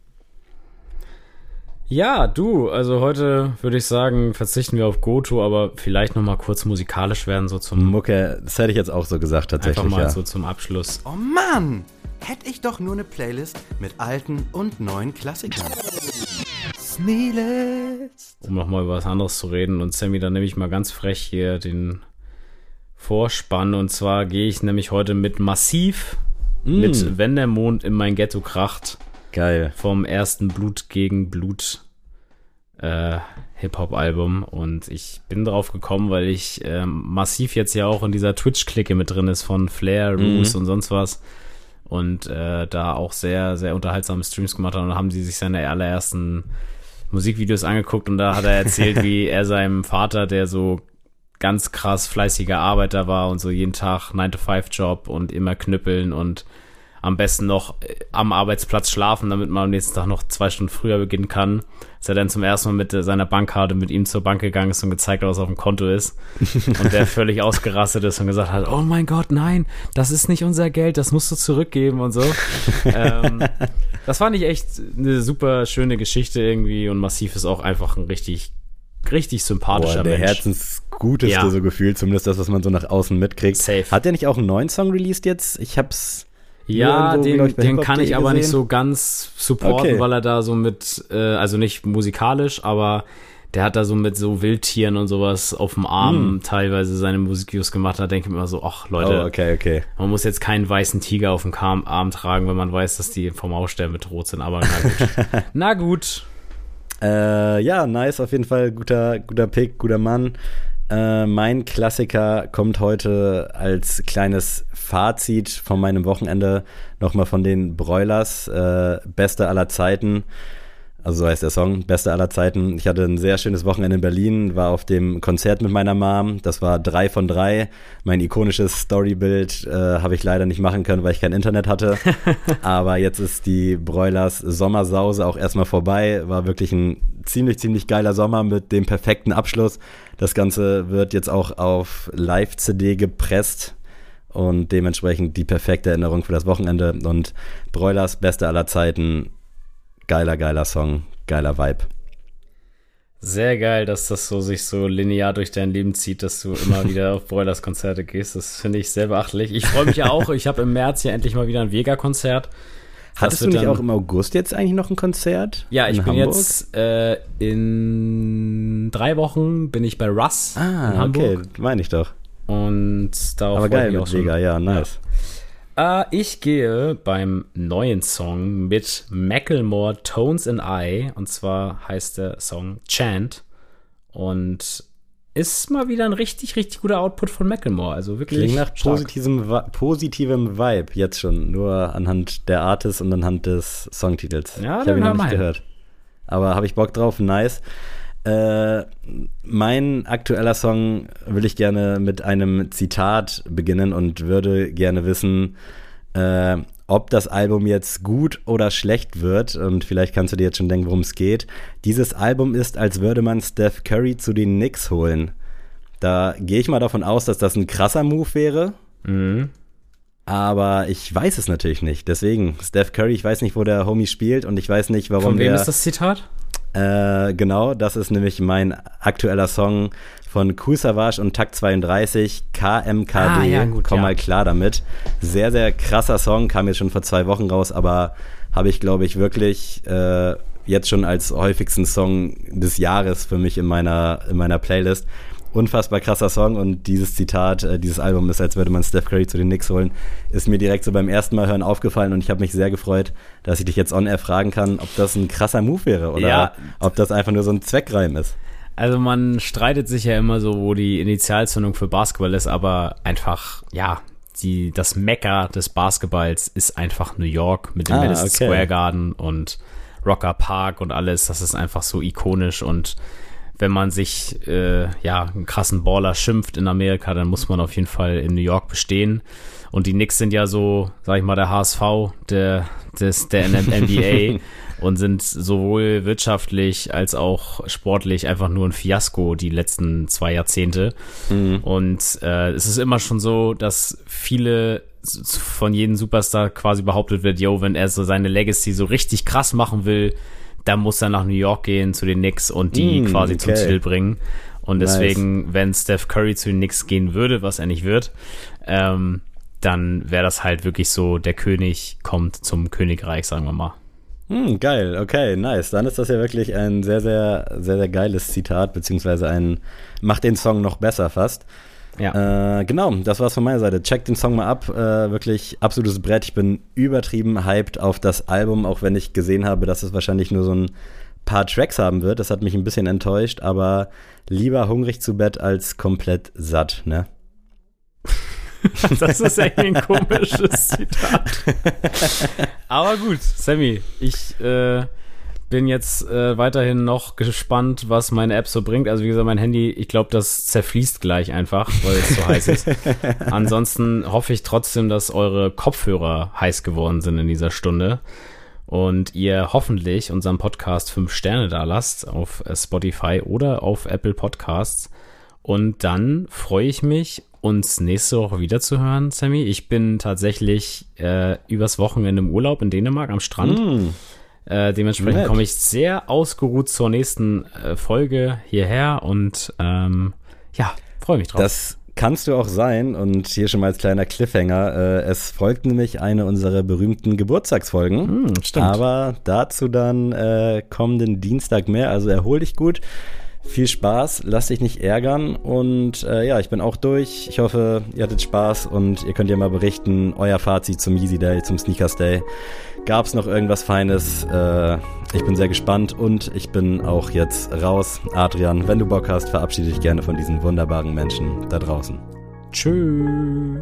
Ja, du, also heute würde ich sagen, verzichten wir auf Goto, aber vielleicht nochmal kurz musikalisch werden, so zum. Mucke, das hätte ich jetzt auch so gesagt, tatsächlich. Einfach mal ja. so zum Abschluss. Oh Mann! Hätte ich doch nur eine Playlist mit alten und neuen Klassikern. Sneelist. Um nochmal über was anderes zu reden und Sammy, dann nehme ich mal ganz frech hier den Vorspann. Und zwar gehe ich nämlich heute mit Massiv, mm. mit Wenn der Mond in mein Ghetto kracht. Geil. Vom ersten Blut gegen Blut äh, Hip-Hop-Album. Und ich bin drauf gekommen, weil ich äh, Massiv jetzt ja auch in dieser Twitch-Clique mit drin ist von Flair, Roos mm. und sonst was. Und äh, da auch sehr, sehr unterhaltsame Streams gemacht hat. Und haben sie sich seine allerersten Musikvideos angeguckt und da hat er erzählt, wie er seinem Vater, der so ganz krass fleißiger Arbeiter war und so jeden Tag 9-to-5-Job und immer knüppeln und am besten noch äh, am Arbeitsplatz schlafen, damit man am nächsten Tag noch zwei Stunden früher beginnen kann. Als er dann zum ersten Mal mit seiner Bankkarte mit ihm zur Bank gegangen ist und gezeigt hat, was auf dem Konto ist. und der völlig ausgerastet ist und gesagt hat, oh mein Gott, nein, das ist nicht unser Geld, das musst du zurückgeben und so. ähm, das fand ich echt eine super schöne Geschichte irgendwie und Massiv ist auch einfach ein richtig richtig sympathischer Boah, der Mensch. Herzensguteste ja. so gefühlt, zumindest das, was man so nach außen mitkriegt. Safe. Hat der nicht auch einen neuen Song released jetzt? Ich hab's ja, irgendwo, den, den kann ich aber gesehen. nicht so ganz supporten, okay. weil er da so mit, äh, also nicht musikalisch, aber der hat da so mit so Wildtieren und sowas auf dem Arm mm. teilweise seine Musikvideos gemacht. Da denke ich mir immer so, ach Leute, oh, okay, okay. man muss jetzt keinen weißen Tiger auf dem Arm tragen, wenn man weiß, dass die vom Aussterben bedroht sind. Aber na gut. na gut. Äh, ja, nice, auf jeden Fall guter, guter Pick, guter Mann. Äh, mein Klassiker kommt heute als kleines Fazit von meinem Wochenende nochmal von den Broilers. Äh, beste aller Zeiten. Also so heißt der Song, beste aller Zeiten. Ich hatte ein sehr schönes Wochenende in Berlin, war auf dem Konzert mit meiner Mom. Das war drei von drei. Mein ikonisches Storybild äh, habe ich leider nicht machen können, weil ich kein Internet hatte. Aber jetzt ist die Broilers Sommersause auch erstmal vorbei. War wirklich ein ziemlich, ziemlich geiler Sommer mit dem perfekten Abschluss. Das Ganze wird jetzt auch auf Live-CD gepresst und dementsprechend die perfekte Erinnerung für das Wochenende. Und Broilers beste aller Zeiten geiler, geiler Song, geiler Vibe. Sehr geil, dass das so sich so linear durch dein Leben zieht, dass du immer wieder auf Broilers Konzerte gehst. Das finde ich sehr beachtlich. Ich freue mich ja auch. Ich habe im März hier endlich mal wieder ein Vega-Konzert. Hattest du nicht auch im August jetzt eigentlich noch ein Konzert? Ja, ich bin Hamburg? jetzt äh, in drei Wochen bin ich bei Russ ah, in Hamburg. okay, meine ich doch. Und darauf Aber geil, ich auch mit Vega, ja, nice. Ja. Uh, ich gehe beim neuen Song mit Macklemore Tones and I. Und zwar heißt der Song Chant. Und ist mal wieder ein richtig, richtig guter Output von Macklemore. Also wirklich. Klingt nach positivem, positivem Vibe jetzt schon. Nur anhand der Artist und anhand des Songtitels. Ja, ich habe ihn noch nicht gehört. Aber habe ich Bock drauf, nice. Äh, mein aktueller Song will ich gerne mit einem Zitat beginnen und würde gerne wissen, äh, ob das Album jetzt gut oder schlecht wird. Und vielleicht kannst du dir jetzt schon denken, worum es geht. Dieses Album ist, als würde man Steph Curry zu den Knicks holen. Da gehe ich mal davon aus, dass das ein krasser Move wäre. Mhm. Aber ich weiß es natürlich nicht. Deswegen, Steph Curry, ich weiß nicht, wo der Homie spielt und ich weiß nicht, warum Von wem der, ist das Zitat? Äh, genau, das ist nämlich mein aktueller Song von Cool Savage und Takt 32, KMKD. Ah, ja, gut, Komm ja. mal klar damit. Sehr, sehr krasser Song, kam jetzt schon vor zwei Wochen raus, aber habe ich, glaube ich, wirklich äh, jetzt schon als häufigsten Song des Jahres für mich in meiner, in meiner Playlist unfassbar krasser Song und dieses Zitat, äh, dieses Album ist, als würde man Steph Curry zu den Knicks holen, ist mir direkt so beim ersten Mal hören aufgefallen und ich habe mich sehr gefreut, dass ich dich jetzt on air fragen kann, ob das ein krasser Move wäre oder ja. ob das einfach nur so ein Zweckreim ist. Also man streitet sich ja immer so, wo die Initialzündung für Basketball ist, aber einfach, ja, die, das Mekka des Basketballs ist einfach New York mit dem ah, Madison okay. Square Garden und Rocker Park und alles. Das ist einfach so ikonisch und wenn man sich äh, ja einen krassen Baller schimpft in Amerika, dann muss man auf jeden Fall in New York bestehen. Und die Knicks sind ja so, sag ich mal, der HSV der, des, der NBA und sind sowohl wirtschaftlich als auch sportlich einfach nur ein Fiasko die letzten zwei Jahrzehnte. Mhm. Und äh, es ist immer schon so, dass viele von jedem Superstar quasi behauptet wird, yo, wenn er so seine Legacy so richtig krass machen will, da muss er nach New York gehen zu den Knicks und die mm, quasi okay. zum Titel bringen. Und deswegen, nice. wenn Steph Curry zu den Knicks gehen würde, was er nicht wird, ähm, dann wäre das halt wirklich so, der König kommt zum Königreich, sagen wir mal. Hm, geil, okay, nice. Dann ist das ja wirklich ein sehr, sehr, sehr, sehr geiles Zitat, beziehungsweise ein, macht den Song noch besser fast. Ja. Äh, genau, das war's von meiner Seite. Checkt den Song mal ab. Äh, wirklich absolutes Brett. Ich bin übertrieben hyped auf das Album, auch wenn ich gesehen habe, dass es wahrscheinlich nur so ein paar Tracks haben wird. Das hat mich ein bisschen enttäuscht, aber lieber hungrig zu Bett als komplett satt, ne? das ist echt ein komisches Zitat. aber gut, Sammy, ich äh, bin jetzt äh, weiterhin noch gespannt, was meine App so bringt. Also wie gesagt, mein Handy, ich glaube, das zerfließt gleich einfach, weil es so heiß ist. Ansonsten hoffe ich trotzdem, dass eure Kopfhörer heiß geworden sind in dieser Stunde und ihr hoffentlich unserem Podcast fünf Sterne da lasst auf äh, Spotify oder auf Apple Podcasts. Und dann freue ich mich, uns nächste Woche wieder zu hören, Sammy. Ich bin tatsächlich äh, übers Wochenende im Urlaub in Dänemark am Strand. Mm. Äh, dementsprechend komme ich sehr ausgeruht zur nächsten äh, Folge hierher und ähm, ja, freue mich drauf. Das kannst du auch sein und hier schon mal als kleiner Cliffhanger. Äh, es folgt nämlich eine unserer berühmten Geburtstagsfolgen. Hm, stimmt. Aber dazu dann äh, kommenden Dienstag mehr. Also erhol dich gut. Viel Spaß, lass dich nicht ärgern und äh, ja, ich bin auch durch. Ich hoffe, ihr hattet Spaß und ihr könnt ja mal berichten, euer Fazit zum Yeezy Day, zum Sneakers Day. Gab es noch irgendwas Feines? Äh, ich bin sehr gespannt und ich bin auch jetzt raus. Adrian, wenn du Bock hast, verabschiede dich gerne von diesen wunderbaren Menschen da draußen. Tschüss.